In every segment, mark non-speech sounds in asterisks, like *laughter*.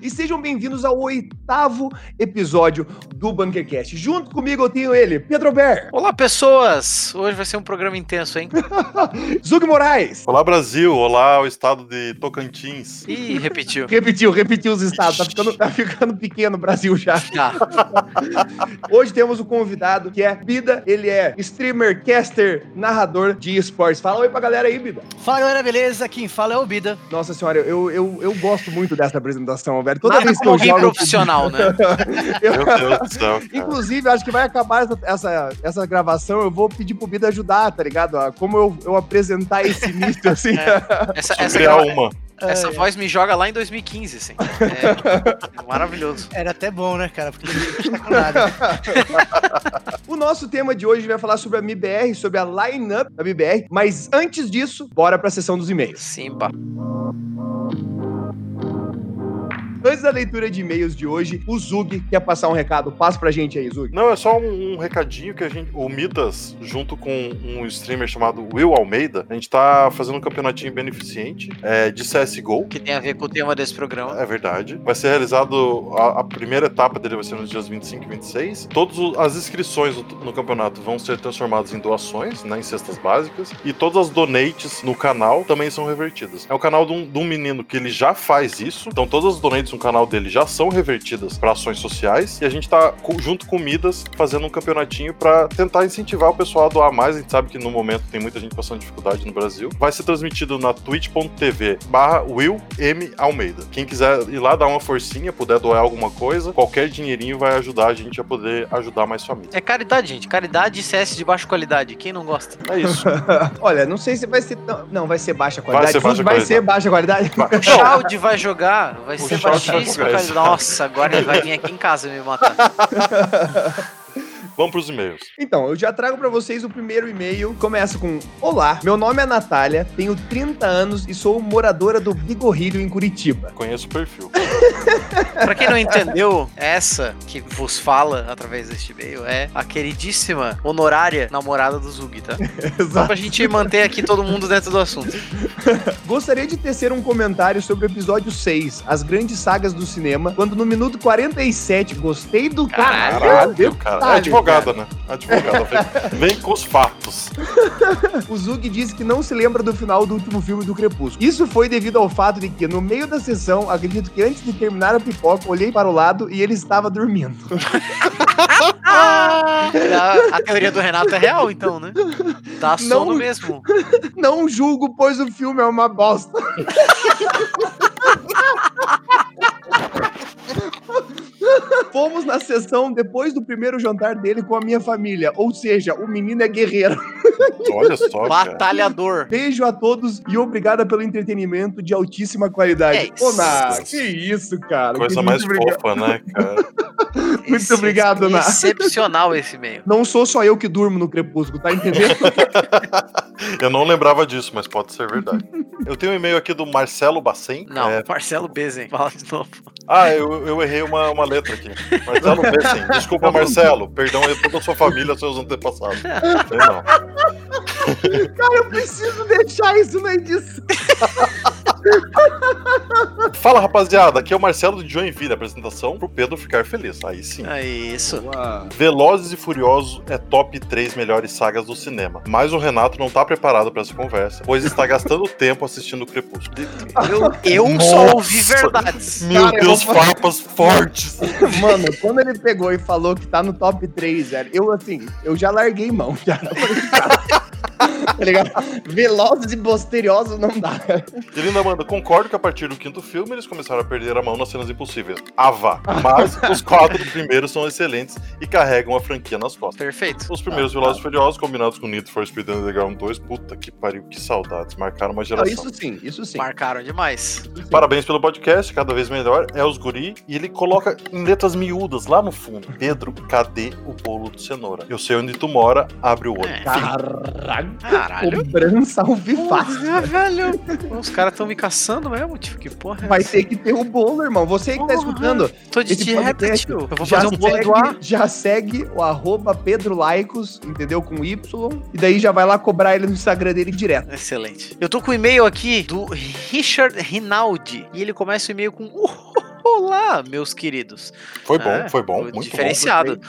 E sejam bem-vindos ao oitavo episódio do Bunkercast. Junto comigo eu tenho ele, Pedro Ber. *laughs* Olá, pessoas! Hoje vai ser um programa intenso, hein? *laughs* Zug Moraes. Olá, Brasil. Olá, o estado de Tocantins. Ih, repetiu. Repetiu, repetiu os estados. Tá ficando, tá ficando pequeno o Brasil já. Já. *laughs* Hoje temos o convidado que é Bida. Ele é streamer, caster, narrador de esportes. Fala oi pra galera aí, Bida. Fala galera, beleza? Quem fala é o Bida. Nossa senhora, eu, eu, eu gosto muito dessa apresentação, velho. Toda Nada vez que como eu alguém jogo. profissional, né? eu- *laughs* Meu Deus do céu. Cara. Inclusive, acho que vai acabar essa, essa, essa gravação. Eu vou pedir pro Bida ajudar, tá ligado? Como eu, eu apresentar esse início, assim. Essa, Só essa, criar grava- uma. essa É, voz me joga lá em 2015, assim. É, maravilhoso. Era até bom, né, cara? Porque tá. *laughs* O nosso tema de hoje vai falar sobre a MBR, sobre a line-up da MBR. Mas antes disso, bora pra sessão dos e-mails. Simba. Antes da leitura de e-mails de hoje, o Zug quer passar um recado. Passa pra gente aí, Zug. Não, é só um, um recadinho que a gente. O Midas, junto com um streamer chamado Will Almeida, a gente tá fazendo um campeonatinho beneficente é, de CSGO. Que tem a ver com o tema desse programa. É verdade. Vai ser realizado. A, a primeira etapa dele vai ser nos dias 25 e 26. Todas as inscrições no, no campeonato vão ser transformadas em doações, né, em cestas básicas. E todas as donates no canal também são revertidas. É o canal de um, de um menino que ele já faz isso. Então todas as donates no canal dele já são revertidas para ações sociais. E a gente tá co- junto com o Midas fazendo um campeonatinho para tentar incentivar o pessoal a doar mais. A gente sabe que no momento tem muita gente passando dificuldade no Brasil. Vai ser transmitido na twitch.tv barra Will M. Almeida. Quem quiser ir lá dar uma forcinha, puder doar alguma coisa, qualquer dinheirinho vai ajudar a gente a poder ajudar mais famílias. É caridade, gente. Caridade e CS de baixa qualidade. Quem não gosta? É isso. *laughs* Olha, não sei se vai ser tão... Não, vai ser baixa qualidade. ser baixa Vai qualidade. ser baixa qualidade. O Shroud vai jogar, vai O ser Shroud cara. exato. Nossa, agora ele vai vir aqui em casa me matar. *laughs* Vamos pros e-mails. Então, eu já trago pra vocês o primeiro e-mail. Começa com: Olá, meu nome é Natália, tenho 30 anos e sou moradora do Bigorrilho em Curitiba. Conheço o perfil. *laughs* Pra quem não entendeu, essa que vos fala através deste e-mail é a queridíssima, honorária namorada do Zug, tá? *laughs* Só Exato. pra gente manter aqui todo mundo dentro do assunto. *laughs* Gostaria de tecer um comentário sobre o episódio 6, as grandes sagas do cinema, quando no minuto 47 gostei do Caralho, Caralho, detalhe, cara. É advogada, né? Advogada. Vem, vem com os fatos. *laughs* O Zug disse que não se lembra do final do último filme do Crepúsculo. Isso foi devido ao fato de que, no meio da sessão, acredito que antes de terminar a pipoca, olhei para o lado e ele estava dormindo. A, a teoria do Renato é real, então, né? Não- sono mesmo. *laughs* Não julgo, pois o filme é uma bosta. *laughs* Fomos na sessão depois do primeiro jantar dele com a minha família. Ou seja, o menino é guerreiro. *laughs* Olha só, cara. Batalhador. Beijo a todos e obrigada pelo entretenimento de altíssima qualidade. É isso. Ô, Ná, que isso, cara. Coisa mais obrigado. fofa, né, cara? *laughs* Muito Esse- obrigado, Ná. Excepcional esse e-mail. Não sou só eu que durmo no crepúsculo, tá entendendo? *laughs* Eu não lembrava disso, mas pode ser verdade. Eu tenho um e-mail aqui do Marcelo Bacen. Não, É, Marcelo Bezen, fala de novo. Ah, eu, eu errei uma, uma letra aqui. Marcelo Bacen. Desculpa, Marcelo. Perdão aí toda a sua família, seus antepassados. Eu não. Cara, eu preciso deixar isso na edição. *laughs* *laughs* Fala, rapaziada. Aqui é o Marcelo de Joinville. Apresentação pro Pedro ficar feliz. Aí sim. É isso. Velozes e Furiosos é top 3 melhores sagas do cinema. Mas o Renato não tá preparado pra essa conversa, pois está gastando *laughs* tempo assistindo o Crepúsculo. Eu, eu só ouvi verdades. Meu Cara, eu Deus, vou- papas fortes. *laughs* Mano, quando ele pegou e falou que tá no top 3, velho, eu assim, eu já larguei mão. Já. tá ligado? Velozes e posteriosos não dá. Ele ainda manda, concordo que a partir do quinto filme eles começaram a perder a mão nas cenas impossíveis. Ava. Mas os quatro *laughs* primeiros são excelentes e carregam a franquia nas costas. Perfeito. Os primeiros Velozes e Furiosos, combinados com Need for Speed Underground 2, puta que pariu, que saudades. Marcaram uma Não, geração. isso sim, isso sim. Marcaram demais. Sim. Parabéns pelo podcast, cada vez melhor. É os guri. E ele coloca em letras miúdas lá no fundo: Pedro, cadê o bolo de cenoura? Eu sei onde tu mora, abre o olho. É. Caralho. Caralho. Cobrança ao vivaço. Velho. Os caras estão me caçando mesmo, tio. Que porra é Vai essa? ter que ter o bolo, irmão. Você que tá escutando, Tô de dieta, tio. Eu vou já, fazer um bolo do ar. já segue o arroba Pedro Laicos, entendeu? Com Y. E daí já vai lá cobrar ele no Instagram dele direto. Excelente. Eu tô com o e-mail aqui do Richard Rinaldi. E ele começa o e-mail com *laughs* Olá, meus queridos. Foi bom, É, foi bom, foi muito diferenciado.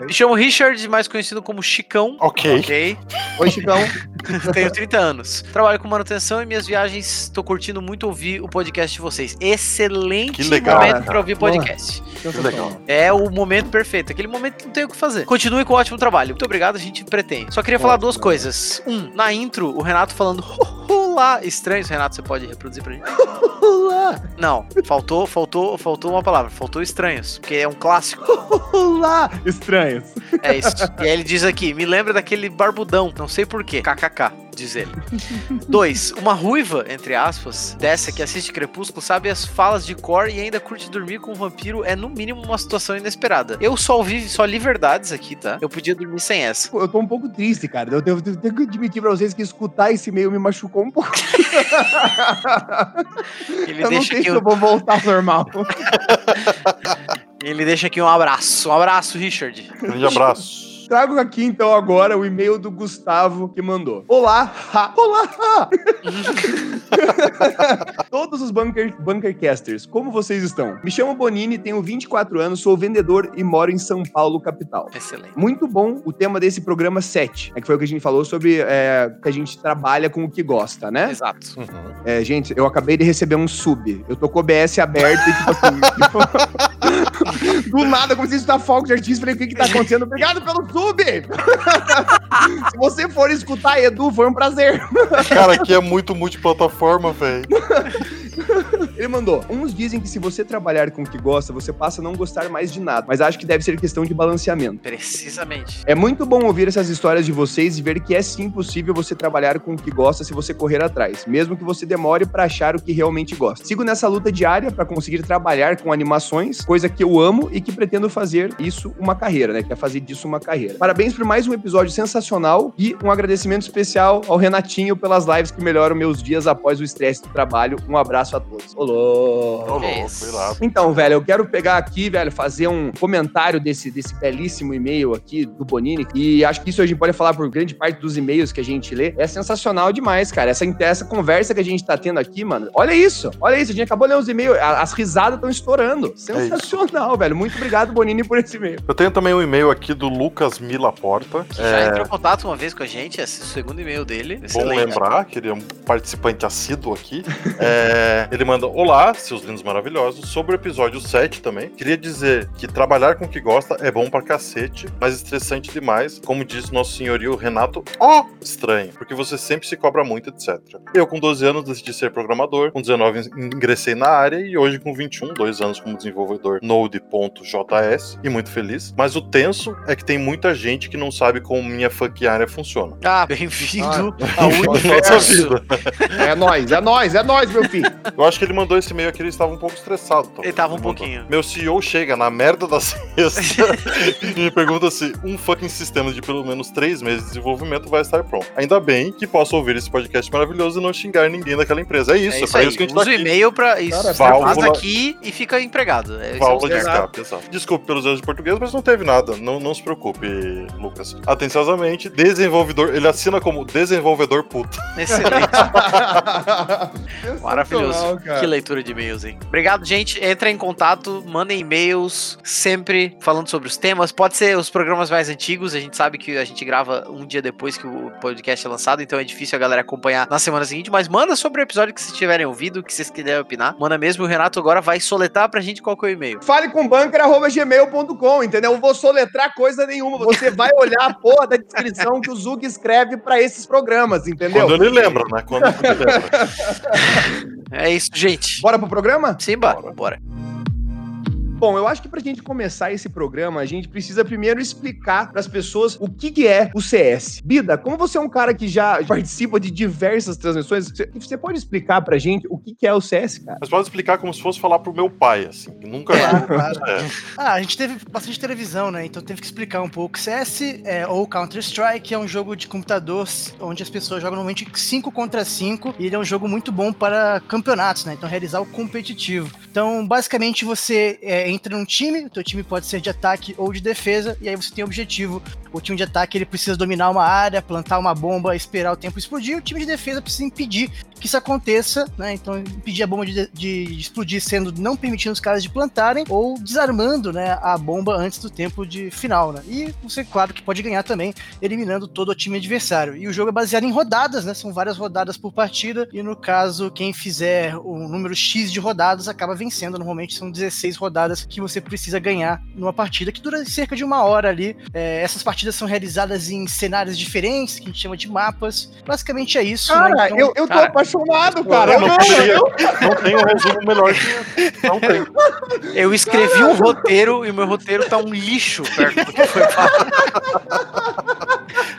Me chamo Richard, mais conhecido como Chicão. bom. Ok. Ok. Oi, Chicão. *laughs* Tenho 30 anos. Trabalho com manutenção e minhas viagens. Tô curtindo muito ouvir o podcast de vocês. Excelente Que legal, momento pra ouvir podcast. legal. É o momento perfeito. Aquele momento que não tem o que fazer. Continue com o ótimo trabalho. Muito obrigado, a gente pretende. Só queria falar duas né? coisas. Um, na intro, o Renato falando Olá, estranhos. Renato, você pode reproduzir pra gente? Olá, Não, faltou, faltou, faltou uma palavra. Faltou estranhos, porque é um clássico. olá, estranhos. É isso. E aí ele diz aqui: me lembra daquele barbudão, não sei porquê. KKK, diz ele. Dois, uma ruiva, entre aspas, dessa que assiste Crepúsculo, sabe as falas de cor e ainda curte dormir com um vampiro é no mínimo uma situação inesperada. Eu só ouvi, só li verdades aqui, tá? Eu podia dormir sem essa. Eu tô um pouco triste, cara. Eu tenho, eu tenho que admitir pra vocês que escutar esse e-mail me machucou um pouco. *laughs* Ele eu não deixa, sei se eu um- vou voltar ao normal. *laughs* ele deixa aqui um abraço. Um abraço, Richard. Grande abraço. Trago aqui então agora o e-mail do Gustavo que mandou. Olá, ha, olá. ha. *laughs* Todos os bunker, bunkercasters, como vocês estão? Me chamo Bonini, tenho 24 anos, sou vendedor e moro em São Paulo, capital. Excelente. Muito bom o tema desse programa 7, é que foi o que a gente falou sobre é, que a gente trabalha com o que gosta, né? Exato. Uhum. É, gente, eu acabei de receber um sub. Eu tô com o OBS aberto e, tipo assim. tipo, *laughs* *laughs* do nada, eu comecei a estudar fogo de artista. Falei, o que que tá acontecendo? Obrigado pelo sub! *laughs* Se você for escutar, Edu, foi um prazer. *laughs* Cara, aqui é muito multiplataforma, velho. Ele mandou: Uns dizem que se você trabalhar com o que gosta, você passa a não gostar mais de nada. Mas acho que deve ser questão de balanceamento. Precisamente. É muito bom ouvir essas histórias de vocês e ver que é sim possível você trabalhar com o que gosta se você correr atrás, mesmo que você demore pra achar o que realmente gosta. Sigo nessa luta diária pra conseguir trabalhar com animações, coisa que eu amo e que pretendo fazer isso uma carreira, né? Quer fazer disso uma carreira. Parabéns por mais um episódio sensacional e um agradecimento especial ao Renatinho pelas lives que melhoram meus dias após o estresse do trabalho. Um abraço a todos. Olá. Ô, louco, isso. irado. Então, velho, eu quero pegar aqui, velho, fazer um comentário desse, desse belíssimo e-mail aqui do Bonini. E acho que isso a gente pode falar por grande parte dos e-mails que a gente lê. É sensacional demais, cara. Essa, essa conversa que a gente tá tendo aqui, mano. Olha isso, olha isso. A gente acabou de ler os e-mails. As risadas estão estourando. Sensacional, velho. Muito obrigado, Bonini, por esse e-mail. Eu tenho também um e-mail aqui do Lucas Mila Porta. Que já entrou em contato uma vez com a gente, esse é o segundo e-mail dele. Bom Excelente. lembrar que ele é um participante assíduo aqui. É, ele manda: Olá, seus lindos maravilhosos. Sobre o episódio 7 também. Queria dizer que trabalhar com o que gosta é bom pra cacete, mas estressante demais. Como disse nosso senhorio Renato, ó, estranho, porque você sempre se cobra muito, etc. Eu, com 12 anos, decidi ser programador. Com 19, ingressei na área e hoje, com 21, dois anos como desenvolvedor Node.js e muito feliz. Mas o tenso é que tem muita gente que não sabe como minha funk área funciona. Ah, bem-vindo Ah, ao *laughs* universo. vida. É nóis, é nóis, é nóis, meu filho. Eu acho que ele mandou esse e-mail aqui, ele estava um pouco estressado. talvez. Ele tava um pouquinho. Meu CEO chega na merda da *laughs* sexta *laughs* e me pergunta se um fucking sistema de pelo menos três meses de desenvolvimento vai estar pronto. Ainda bem que posso ouvir esse podcast maravilhoso e não xingar ninguém daquela empresa. É isso, é é, isso pra aí. isso que a gente Usa tá aqui. e-mail pra isso. Cara, válvula- aqui e fica empregado. É, é Válvula de exato. Desculpe pelos erros de português, mas não teve nada. Não, não se preocupe, Lucas. Atenciosamente, desenvolvedor. Ele assina como desenvolvedor puto. *laughs* Excelente. Maravilhoso. cara. Que leitura de e-mails, hein? Obrigado, gente. Entrem em contato, mandem e-mails, sempre falando sobre os temas. Pode ser os programas mais antigos. A gente sabe que a gente grava um dia depois que o podcast é lançado, então é difícil a galera acompanhar na semana seguinte. Mas manda sobre o episódio que vocês tiverem ouvido, que vocês quiserem opinar. Manda mesmo. O Renato agora vai soletrar pra gente qual que é o e-mail. Fale com bunker.gmail.com, entendeu? Eu vou soletrar coisa nenhuma. Você vai olhar a porra da descrição que o Zug escreve pra esses programas, entendeu? Quando ele lembra, né? Quando ele lembra. É isso, gente. Bora pro programa? Simba, Bora. bora. Bom, eu acho que pra gente começar esse programa, a gente precisa primeiro explicar pras pessoas o que, que é o CS. Bida, como você é um cara que já participa de diversas transmissões, você- pode explicar pra gente o que, que é o CS, cara? Mas pode explicar como se fosse falar pro meu pai, assim. que Nunca. Claro, claro. *laughs* É. Ah, a gente teve bastante televisão, né? Então teve que explicar um pouco. CS é, ou Counter-Strike é um jogo de computador onde as pessoas jogam normalmente 5 contra 5 e ele é um jogo muito bom para campeonatos, né? Então realizar o competitivo. Então, basicamente, você é, entra num time, o teu time pode ser de ataque ou de defesa, e aí você tem o objetivo. O time de ataque ele precisa dominar uma área, plantar uma bomba, esperar o tempo explodir. O time de defesa precisa impedir que isso aconteça, né? Então, impedir a bomba de, de- de explodir sendo não permitindo os caras de plantarem ou desarmando, né, a bomba antes do tempo de final, né? E você, claro, que pode ganhar também eliminando todo o time adversário. E o jogo é baseado em rodadas, né? São várias rodadas por partida e no caso, quem fizer o número X de rodadas acaba vencendo. Normalmente são 16 rodadas que você precisa ganhar numa partida que dura cerca de uma hora ali. É, essas partidas são realizadas em cenários diferentes, que a gente chama de mapas. Basicamente é isso, né? Cara, Então- eu, eu tô Cara, apaixonado, cara. Eu não, não, poderia- eu- não tem um resumo melhor que. Não tem. Eu escrevi um roteiro e o meu roteiro tá um lixo perto do que foi falado. *laughs*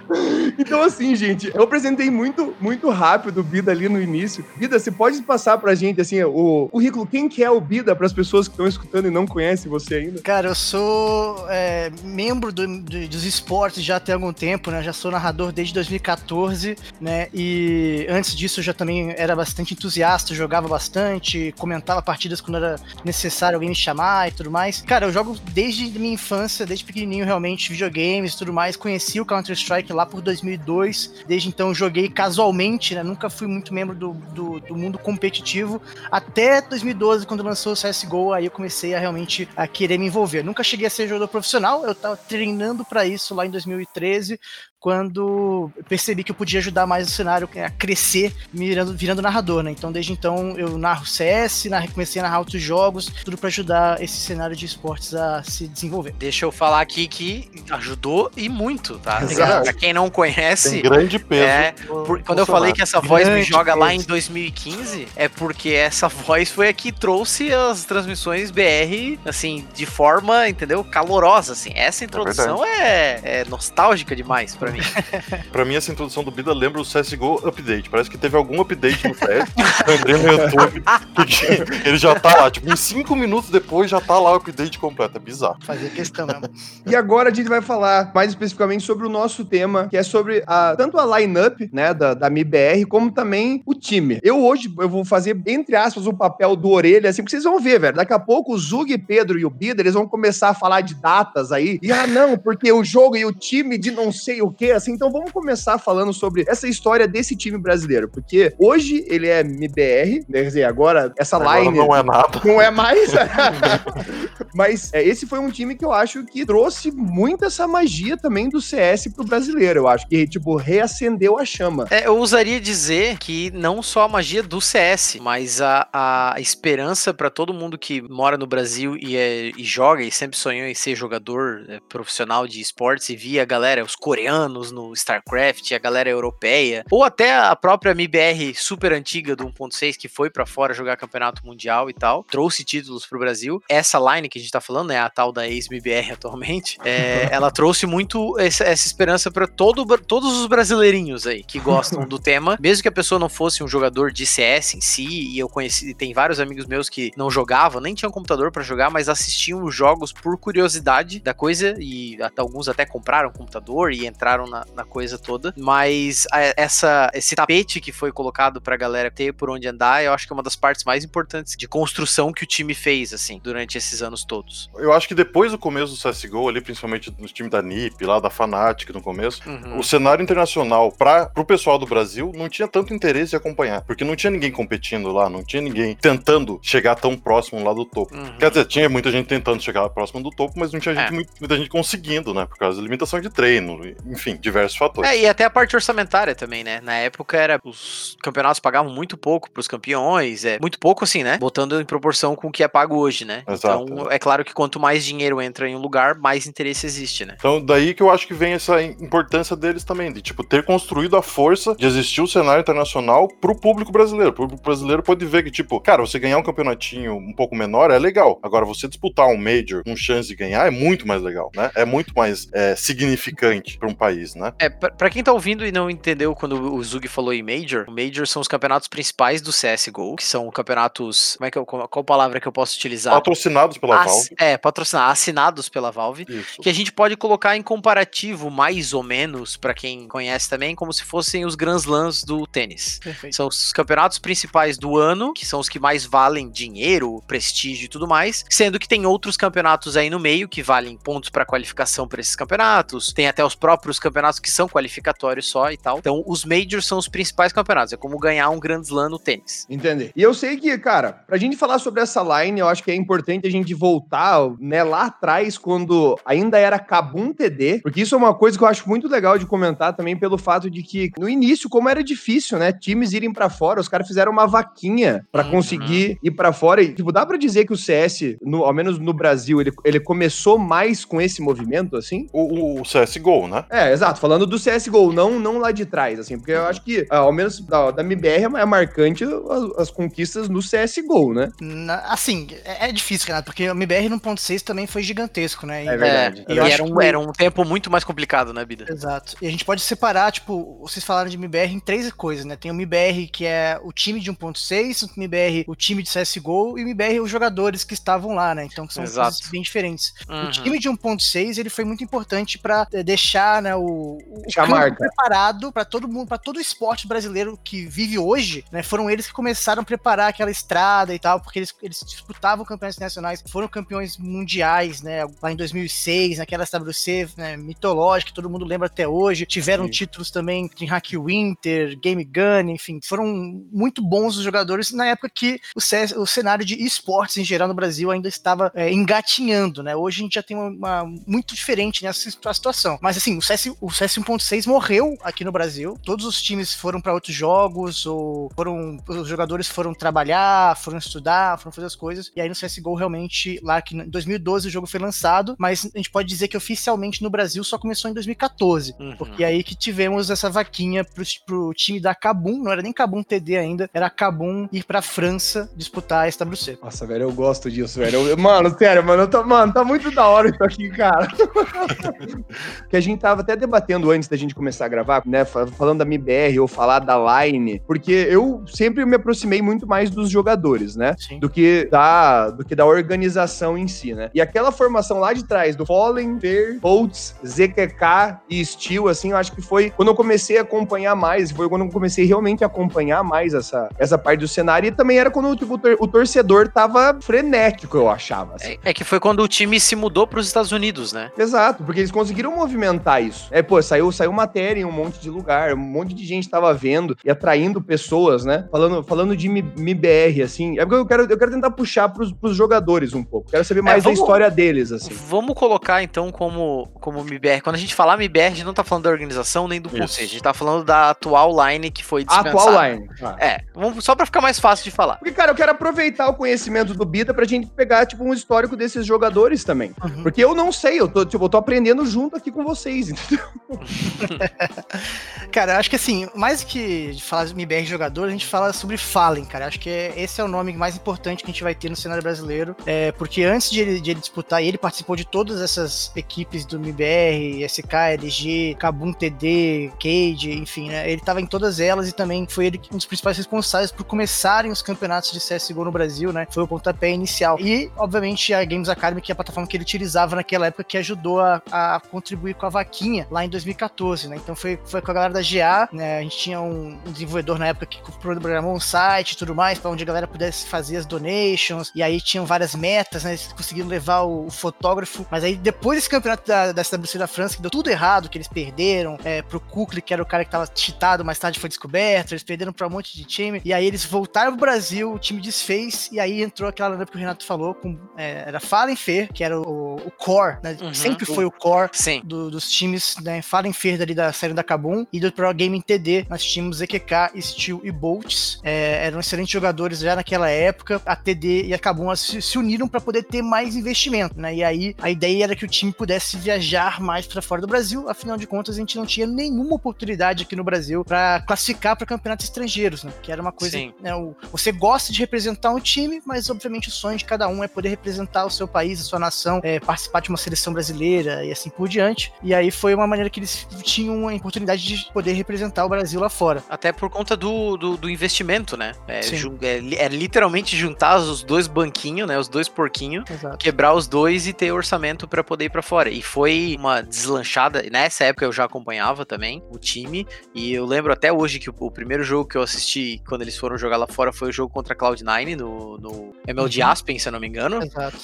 *laughs* Então, assim, gente, eu apresentei muito, muito rápido o Bida ali no início. Bida, você pode passar pra gente, assim, o currículo, quem que é o Bida, para as pessoas que estão escutando e não conhecem você ainda? Cara, eu sou é, membro do- do- dos esportes já tem algum tempo, né? Já sou narrador desde 2014, né? E antes disso eu já também era bastante entusiasta, jogava bastante, comentava partidas quando era necessário alguém me chamar e tudo mais. Cara, eu jogo desde minha infância, desde pequenininho realmente, videogames e tudo mais. Conheci o Counter-Strike lá por 2002. Desde então joguei casualmente, né? Nunca fui muito membro do, do, do mundo competitivo. Até 2012, quando lançou o CSGO, aí eu comecei a realmente a querer me envolver. Nunca cheguei a ser jogador profissional, eu tava treinando pra isso lá em 2013, quando eu percebi que eu podia ajudar mais o cenário a crescer, virando, virando narrador, né? Então, desde então, eu narro CS, narro- comecei a narrar outros jogos, tudo pra ajudar esse cenário de esportes a se desenvolver. Deixa eu falar aqui que ajudou e muito, tá? Exato. Pra quem não conhece, Tem grande peso. É, Por- quando eu falei que essa voz me Grande joga lá em peso. 2015, é porque essa voz foi a que trouxe as transmissões BR, assim, de forma, entendeu? Calorosa, assim. Essa introdução é, é nostálgica demais pra mim. *laughs* Pra mim, essa introdução do Bida lembra o CSGO Update. Parece que teve algum update no CS. eu entrei no YouTube. porque ele já tá lá. Tipo, em cinco minutos depois já tá lá o update completo. É bizarro. Fazer questão mesmo. E agora a gente vai falar mais especificamente sobre o nosso tema, que é sobre a, tanto a line-up, né, da, da MIBR, como também o time. Eu hoje eu vou fazer, entre aspas, o papel do orelha, assim, porque vocês vão ver, velho. Daqui a pouco o Zug, Pedro e o Bida, eles vão começar a falar de datas aí. E, ah, não, porque o jogo e o time de não sei o que, assim. Então vamos começar falando sobre essa história desse time brasileiro. Porque hoje ele é MIBR, né, quer dizer, agora essa Agora line... não é nada. *laughs* Não é mais. *laughs* Mas é, esse foi um time que eu acho que trouxe muito essa magia também do CS pro brasileiro. Eu acho que, tipo, reacendeu a chama. É, eu usaria dizer que não só a magia do CS, mas a, a esperança pra todo mundo que mora no Brasil e, é- e joga e sempre sonhou em ser jogador é, profissional de esportes e via a galera, os coreanos no StarCraft, a galera europeia, ou até a própria MBR super antiga do 1.6 que foi pra fora jogar campeonato mundial e tal, trouxe títulos pro Brasil. Essa line que a gente tá falando, né, a tal da ex-MBR atualmente, é, *laughs* ela trouxe muito essa, essa esperança pra todo, todos os brasileirinhos aí que gostam do *laughs* tema, mesmo que a pessoa não fosse um jogador de CS em si, e eu conheci, tem vários amigos meus que não jogavam, nem tinham computador pra jogar, mas assistiam os jogos por curiosidade da coisa, e até, alguns até compraram computador e entraram na, na coisa toda, mas a- essa, esse tapete que foi colocado pra galera ter por onde andar, eu acho que é uma das partes mais importantes de construção que o time fez, assim, durante esses anos todos. Eu acho que depois do começo do CSGO, ali, principalmente no time da NiP, lá da Fnatic no começo, Uhum. o cenário internacional para pro pessoal do Brasil não tinha tanto interesse de acompanhar, porque não tinha ninguém competindo lá, não tinha ninguém tentando chegar tão próximo lá do topo. Uhum. Quer dizer, tinha muita gente tentando chegar próximo do topo, mas não tinha gente, É. muita gente conseguindo, né? Por causa da limitação de treino, enfim. Enfim, diversos fatores. É, e até a parte orçamentária também, né? Na época era os campeonatos pagavam muito pouco pros campeões, é muito pouco assim, né? Botando em proporção com o que é pago hoje, né? Exato, então, exato. é claro que quanto mais dinheiro entra em um lugar, mais interesse existe, né? Então, daí que eu acho que vem essa importância deles também, de tipo, ter construído a força de existir o cenário internacional pro público brasileiro. O público brasileiro pode ver que, tipo, cara, você ganhar um campeonatinho um pouco menor é legal. Agora, você disputar um Major com chance de ganhar é muito mais legal, né? É muito mais é, significante pra um país, né? É, pra, pra quem tá ouvindo e não entendeu quando o Zug falou em Major, o Major são os campeonatos principais do CSGO, que são campeonatos. Como é que eu, qual, qual palavra que eu posso utilizar? Patrocinados pela Assi- Valve. É, patrocinar, assinados pela Valve. Isso. Que a gente pode colocar em comparativo, mais ou menos, pra quem conhece também, como se fossem os Grand Slams do tênis. Perfeito. São os campeonatos principais do ano, que são os que mais valem dinheiro, prestígio e tudo mais, sendo que tem outros campeonatos aí no meio que valem pontos pra qualificação pra esses campeonatos, tem até os próprios campeonatos que são qualificatórios só e tal. Então, os majors são os principais campeonatos, é como ganhar um Grand Slam no tênis. Entender. E eu sei que, cara, pra gente falar sobre essa line, eu acho que é importante a gente voltar, né, lá atrás, quando ainda era Kabum TD, porque isso é uma coisa que eu acho muito legal de comentar também, pelo fato de que, no início, como era difícil, né, times irem pra fora, os caras fizeram uma vaquinha pra Uhum. conseguir ir pra fora. E, tipo, dá pra dizer que o CS, no- ao menos no Brasil, ele, ele começou mais com esse movimento, assim? O, o CSGO, né? É, exato. Falando do CSGO, não, não lá de trás, assim, porque eu acho que, ah, ao menos da, da MBR, é marcante as, as conquistas no CSGO, né? Na- assim, é, é difícil, Renato, porque o MBR 1.6 também foi gigantesco, né? E- É verdade. É, e era um, que- era um tempo muito mais complicado, né, Bida? Exato. E a gente pode separar, tipo, vocês falaram de MBR em três coisas, né? Tem o MBR que é o time de 1.6, o MBR o time de CSGO e o MBR os jogadores que estavam lá, né? Então que são Exato. coisas bem diferentes. O Uhum. time de 1.6 ele foi muito importante pra eh, deixar, né, o, o marca. preparado pra todo mundo, para todo o esporte brasileiro que vive hoje, né? Foram eles que começaram a preparar aquela estrada e tal, porque eles, eles disputavam campeonatos nacionais, foram campeões mundiais, né? Lá em 2006, naquela SWC né, mitológica que todo mundo lembra até hoje. Tiveram Sim. títulos também de Hack Winter, Game Gun, enfim, foram muito bons os jogadores na época que o, CS o cenário de esportes em geral no Brasil ainda estava é, engatinhando, né? Hoje a gente já tem uma, uma- muito diferente nessa situa- situação. Mas assim, o CS, o CS 1.6 morreu aqui no Brasil. Todos os times foram para outros jogos ou foram os jogadores foram trabalhar, foram estudar, foram fazer as coisas. E aí no CS:GO realmente lá que em 2012 o jogo foi lançado, mas a gente pode dizer que oficialmente no Brasil só começou em 2014. Uhum. Porque aí que tivemos essa vaquinha pro, pro time da Kabum, não era nem Kabum TD ainda, era Kabum ir pra França disputar a SWC. Nossa, velho, eu gosto disso, velho. Eu- mano, sério, mano, eu tô, mano, tá muito da hora isso aqui, cara. *laughs* que a gente tava até debatendo antes da gente começar a gravar, né? fa- Falando da MBR ou falar da Line, porque eu sempre me aproximei muito mais dos jogadores, né? Sim. Do que da, do que da organização em si, né? E aquela formação lá de trás, do Fallen, Ver, Boltz, ZQK e Steel, assim, eu acho que foi quando eu comecei a acompanhar mais, foi quando eu comecei realmente a acompanhar mais essa, essa parte do cenário. E também era quando tipo, o, tor- o torcedor tava frenético, eu achava. assim. É, é que foi quando o time se mudou para os Estados Unidos, né? Exato, porque eles conseguiram movimentar isso. É, pô, saiu, saiu matéria em um monte de lugar, um monte de gente tava vendo e atraindo pessoas, né? Falando, falando de MBR, assim. É porque eu quero, eu quero tentar puxar pros, pros jogadores um pouco. Quero saber mais vamos- da história deles, assim. Vamos colocar então como, como MBR. Quando a gente falar MBR, a gente não tá falando da organização nem do Isso. conselho. A gente tá falando da atual line que foi A dispensada. atual line. Ah. É, vamos, só pra ficar mais fácil de falar. Porque, cara, eu quero aproveitar o conhecimento do Bida pra gente pegar, tipo, um histórico desses jogadores também. Uhum. Porque eu não sei, eu tô, tipo, eu tô aprendendo junto aqui com vocês, *laughs* entendeu? *laughs* Cara, acho que assim, mais que falar de MBR jogador, a gente fala sobre Fallen, cara. Acho que é- esse é o nome mais importante que a gente vai ter no cenário brasileiro. É, porque antes de ele, de ele disputar, ele participou de todas essas equipes do MBR, SK, LG, Kabum TD, Cade, enfim, né? Ele tava em todas elas e também foi ele um dos principais responsáveis por começarem os campeonatos de CSGO no Brasil, né? Foi o pontapé inicial. E, obviamente, a Games Academy, que é a plataforma que ele utilizava naquela época, que ajudou a, a contribuir com a vaquinha lá em 2014, né? Então foi, foi com a galera da GA, né? A gente tinha um, um desenvolvedor na época que programou um site e tudo mais, para onde a galera pudesse fazer as donations, e aí tinham várias metas, né? Eles conseguiram levar o, o fotógrafo, mas aí depois desse campeonato da, da SWC da França, que deu tudo errado, que eles perderam é, pro Kukli, que era o cara que tava cheatado, mais tarde foi descoberto, eles perderam pra um monte de time, e aí eles voltaram pro Brasil, o time desfez, e aí entrou aquela lineup que o Renato falou, com, é, era Fallen Fer, que era o, o core, né? Uhum. Sempre foi o core Sim. do- dos times né, Fallen Fear ali da série da Kabum, e do Pro Gaming TD, nós tínhamos EQK, Steel e Bolts. É, eram excelentes jogadores já naquela época. A TD e a Kabum se, se uniram para poder ter mais investimento, né? E aí a ideia era que o time pudesse viajar mais para fora do Brasil. Afinal de contas, a gente não tinha nenhuma oportunidade aqui no Brasil para classificar para campeonatos estrangeiros, né? Que era uma coisa. Né, o, você gosta de representar um time, mas obviamente o sonho de cada um é poder representar o seu país, a sua nação, é, participar de uma seleção brasileira e assim por diante. E aí foi uma maneira que eles tinham a oportunidade de poder representar o Brasil lá fora. Até por conta do, do, do investimento, né? É, é, é, literalmente juntar os dois banquinhos, né? Os dois porquinhos, quebrar os dois e ter orçamento para poder ir para fora. E foi uma deslanchada. Nessa época eu já acompanhava também o time. E eu lembro até hoje que o, o primeiro jogo que eu assisti quando eles foram jogar lá fora foi o jogo contra a Cloud9 no, no MLG uhum. Aspen, se eu não me engano. Exato.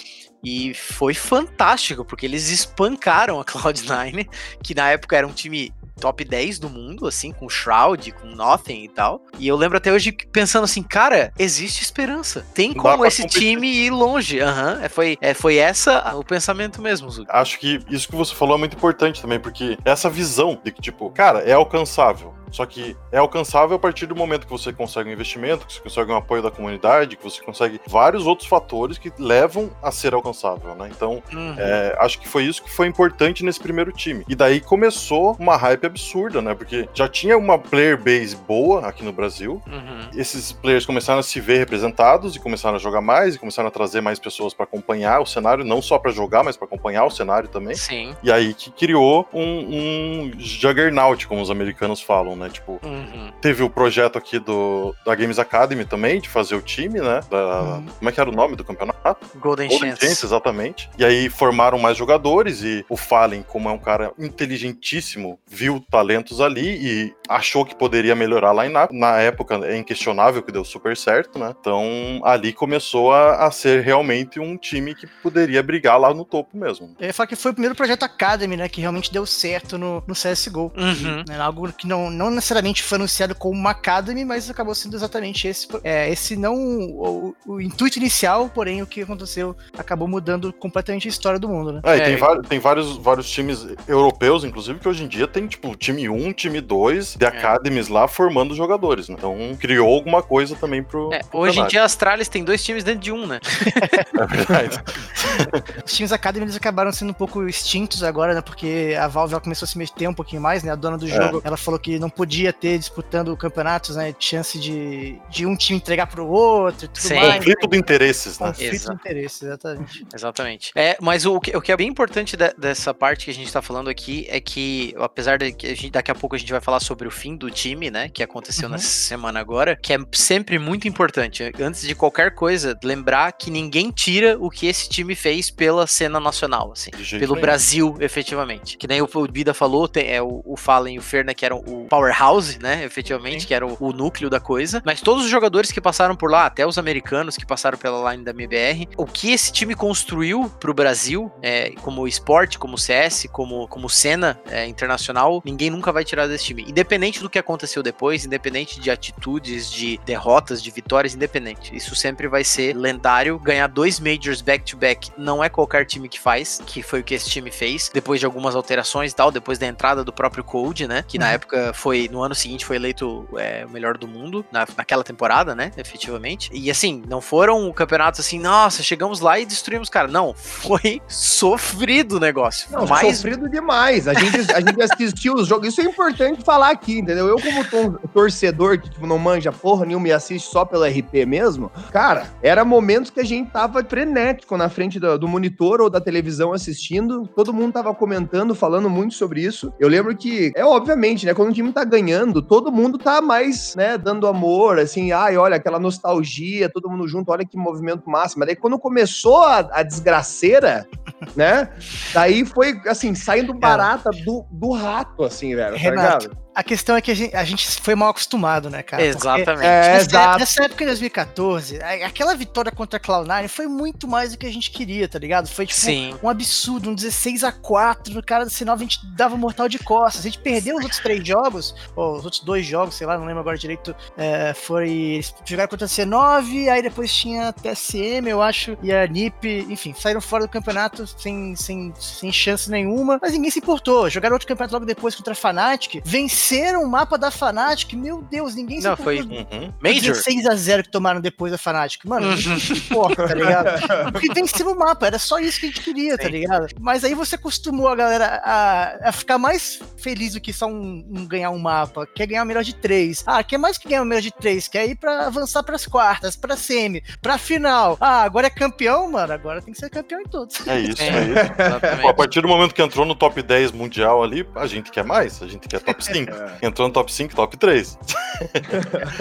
E foi fantástico, porque eles espancaram a *laughs* Cloud9, que na época era um time top 10 do mundo, assim, com Shroud, com Nothing e tal. E eu lembro até hoje pensando assim, cara, existe esperança. Tem como esse competir. time ir longe. Uhum. foi, é, foi essa o pensamento mesmo, Zuki. Acho que isso que você falou é muito importante também, porque essa visão de que, tipo, cara, é alcançável só que é alcançável a partir do momento que você consegue um investimento, que você consegue um apoio da comunidade, que você consegue vários outros fatores que levam a ser alcançável, né? Então, uhum. é, acho que foi isso que foi importante nesse primeiro time. E daí começou uma hype absurda, né? Porque já tinha uma player base boa aqui no Brasil. Uhum. Esses players começaram a se ver representados e começaram a jogar mais e começaram a trazer mais pessoas para acompanhar o cenário, não só para jogar, mas para acompanhar o cenário também. Sim. E aí que criou um, um juggernaut, como os americanos falam, né? Né? Tipo, uhum. teve o projeto aqui do da Games Academy também, de fazer o time, né? Da, uhum. Como é que era o nome do campeonato? Golden, Golden Chance. Chance. Exatamente. E aí formaram mais jogadores e o Fallen, como é um cara inteligentíssimo, viu talentos ali e achou que poderia melhorar lá na, na época é inquestionável que deu super certo, né? Então ali começou a, a, ser realmente um time que poderia brigar lá no topo mesmo. Eu ia falar que foi o primeiro projeto Academy, né? Que realmente deu certo no, no CSGO. Uhum. Né, algo que não, não necessariamente foi anunciado como uma Academy, mas acabou sendo exatamente esse. É, esse não o, o, intuito inicial, porém o que aconteceu acabou mudando completamente a história do mundo, né? É, é. Tem, tem, vários, vários times europeus, inclusive, que hoje em dia tem, tipo, time 1, time 2, de é. academies lá formando jogadores, né? Então criou alguma coisa também pro. É, pro hoje em dia a Astralis tem dois times dentro de um, né? *laughs* é verdade. *laughs* Os times Academy acabaram sendo um pouco extintos agora, né? Porque a Valve começou a se meter um pouquinho mais, né? A dona do é. jogo, ela falou que não podia podia ter disputando campeonatos, né? Chance de, de um time entregar pro outro tudo Sim. mais. Conflito né? de interesses, né? Conflito Exato. de interesses, exatamente. *laughs* Exatamente. É, mas o que, o que é bem importante de, dessa parte que a gente tá falando aqui é que, apesar de que a gente, daqui a pouco a gente vai falar sobre o fim do time, né? Que aconteceu uhum. nessa semana agora, que é sempre muito importante, antes de qualquer coisa, lembrar que ninguém tira o que esse time fez pela cena nacional, assim. Pelo Brasil, efetivamente. Que nem o, o Bida falou, tem, é, o, o Fallen e o Ferna, que eram o powerhouse House, né? Efetivamente, Sim. que era o, o, núcleo da coisa. Mas todos os jogadores que passaram por lá, até os americanos que passaram pela line da MBR, o que esse time construiu pro Brasil, é, como esporte, como CS, como, como cena é, internacional, ninguém nunca vai tirar desse time. Independente do que aconteceu depois, independente de atitudes, de derrotas, de vitórias, independente. Isso sempre vai ser lendário. Ganhar dois Majors back-to-back -back não é qualquer time que faz, que foi o que esse time fez, depois de algumas alterações e tal, depois da entrada do próprio Code, né? Que na uhum. época foi no ano seguinte foi eleito é, o melhor do mundo, na, naquela temporada, né? Efetivamente. E assim, não foram campeonatos assim, nossa, chegamos lá e destruímos, cara. Não, foi sofrido o negócio. Não, mais... sofrido demais. A gente, a gente assistiu os jogos. Isso é importante falar aqui, entendeu? Eu, como torcedor que tipo, não manja porra nenhuma e assiste só pelo RP mesmo, cara, era momentos que a gente tava frenético na frente do, do monitor ou da televisão assistindo. Todo mundo tava comentando, falando muito sobre isso. Eu lembro que, é obviamente, né? Quando o time tá ganhando ganhando, todo mundo tá mais, né, dando amor, assim, ai, olha, aquela nostalgia, todo mundo junto, olha que movimento máximo. Mas daí quando começou a, a desgraceira, né, daí foi, assim, saindo barata do, do rato, assim, velho, tá Renato, tá A questão é que a gente, a gente foi mal acostumado, né, cara? Exatamente. É, nessa, exato. nessa época de 2014, a- aquela vitória contra a Cloud9 foi muito mais do que a gente queria, tá ligado? Foi tipo Sim. um absurdo, um 16 a 4 no cara do sinal, a gente dava mortal de costas. A gente perdeu os outros três jogos, ou os outros dois jogos, sei lá, não lembro agora direito. é, foi. Eles jogaram contra a C9, aí depois tinha a TSM, eu acho, e a NiP, enfim, saíram fora do campeonato sem, sem, sem chance nenhuma, mas ninguém se importou. Jogaram outro campeonato logo depois contra a Fnatic, venceram o mapa da Fnatic, meu Deus, ninguém se Não, foi Uhum. Major. 16 a 0 que tomaram depois da Fnatic. Mano, não importa, tá ligado? *laughs* Porque venceu o mapa, era só isso que a gente queria, tá Sim. ligado? Mas aí você acostumou a galera a, a ficar mais feliz do que só um, um ganhar um mapa. Quer ganhar o melhor de três. Ah, quer mais que ganhar o melhor de três. Quer ir pra avançar pras quartas, pra semi, pra final. Ah, agora é campeão, mano. Agora tem que ser campeão em todos. É isso, É, é isso. Pô, a partir do momento que entrou no top 10 mundial ali, a gente quer mais, a gente quer top 5. Entrou no top 5, top 3. *laughs*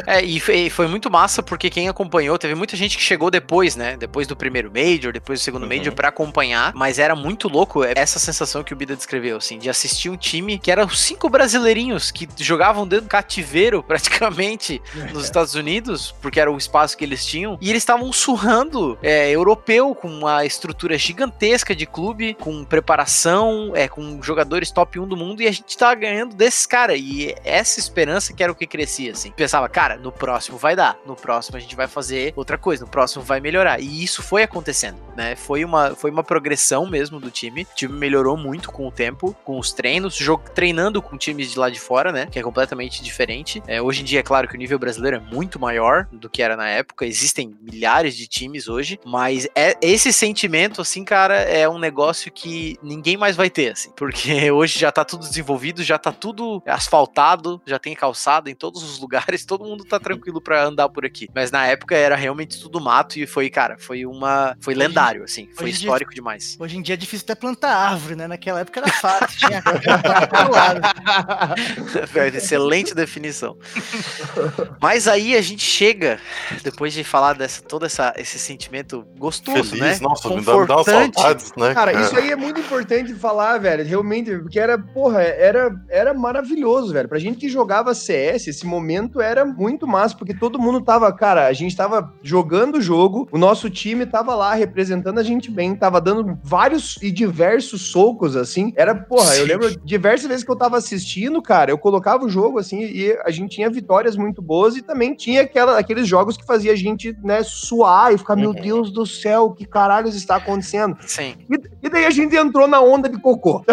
É, e foi, foi muito massa porque quem acompanhou, teve muita gente que chegou depois, né? Depois do primeiro Major, depois do segundo Uhum. Major pra acompanhar, mas era muito louco essa sensação que o Bida descreveu, assim, de assistir um time que eram cinco brasileirinhos que jogavam dentro do cativeiro *laughs* praticamente nos Estados Unidos, porque era o espaço que eles tinham, e eles estavam surrando é, europeu com uma estrutura gigantesca de clube, com preparação, é, com jogadores top 1 do mundo, e a gente tava ganhando desses caras. E essa esperança que era o que crescia, assim. Pensava, cara, no próximo vai dar, no próximo a gente vai fazer outra coisa, no próximo vai melhorar. E isso foi acontecendo, né? Foi uma, foi uma progressão mesmo do time. O time melhorou muito com o tempo, com os treinos, jogo, treinando com times de lá de fora, né? Que é completamente diferente. É, hoje em dia, é claro que o nível brasileiro é muito maior do que era na época. Existem milhares de times hoje, mas é esse sentimento, assim, cara, é um negócio que ninguém mais vai ter, assim. Porque *laughs* hoje já tá tudo desenvolvido, já tá tudo asfaltado, já tem calçada em todos os *laughs* lugares, todo mundo tá tranquilo pra andar por aqui. Mas na época era realmente tudo mato e foi, cara, foi uma. Foi lendário, assim. Foi hoje em dia- histórico demais. Hoje em dia é difícil até plantar árvore, né? Naquela época era fácil. Tinha pra todo lado. Excelente definição. Mas aí a gente chega, depois de falar dessa todo essa, esse sentimento gostoso, Feliz, né? nossa, me dá, me dá Confortante. saudades, né? Cara, É. isso aí é muito importante falar, velho. Realmente, porque era, porra, era, era maravilhoso, velho. Pra gente que jogava CS, esse momento era muito massa, porque todo mundo tava, cara, a gente tava jogando o jogo, o nosso time tava lá representando a gente bem, tava dando vários e diversos socos, assim. Era, porra, eu Sim. lembro diversas vezes que eu tava assistindo, cara, eu colocava o jogo, assim, e a gente tinha vitórias muito boas e também tinha aquela, aqueles jogos que fazia a gente, né, suar e ficar, meu Uhum. Deus do céu, que caralhos está acontecendo? Sim. E, e daí a gente entrou na onda de cocô. *laughs*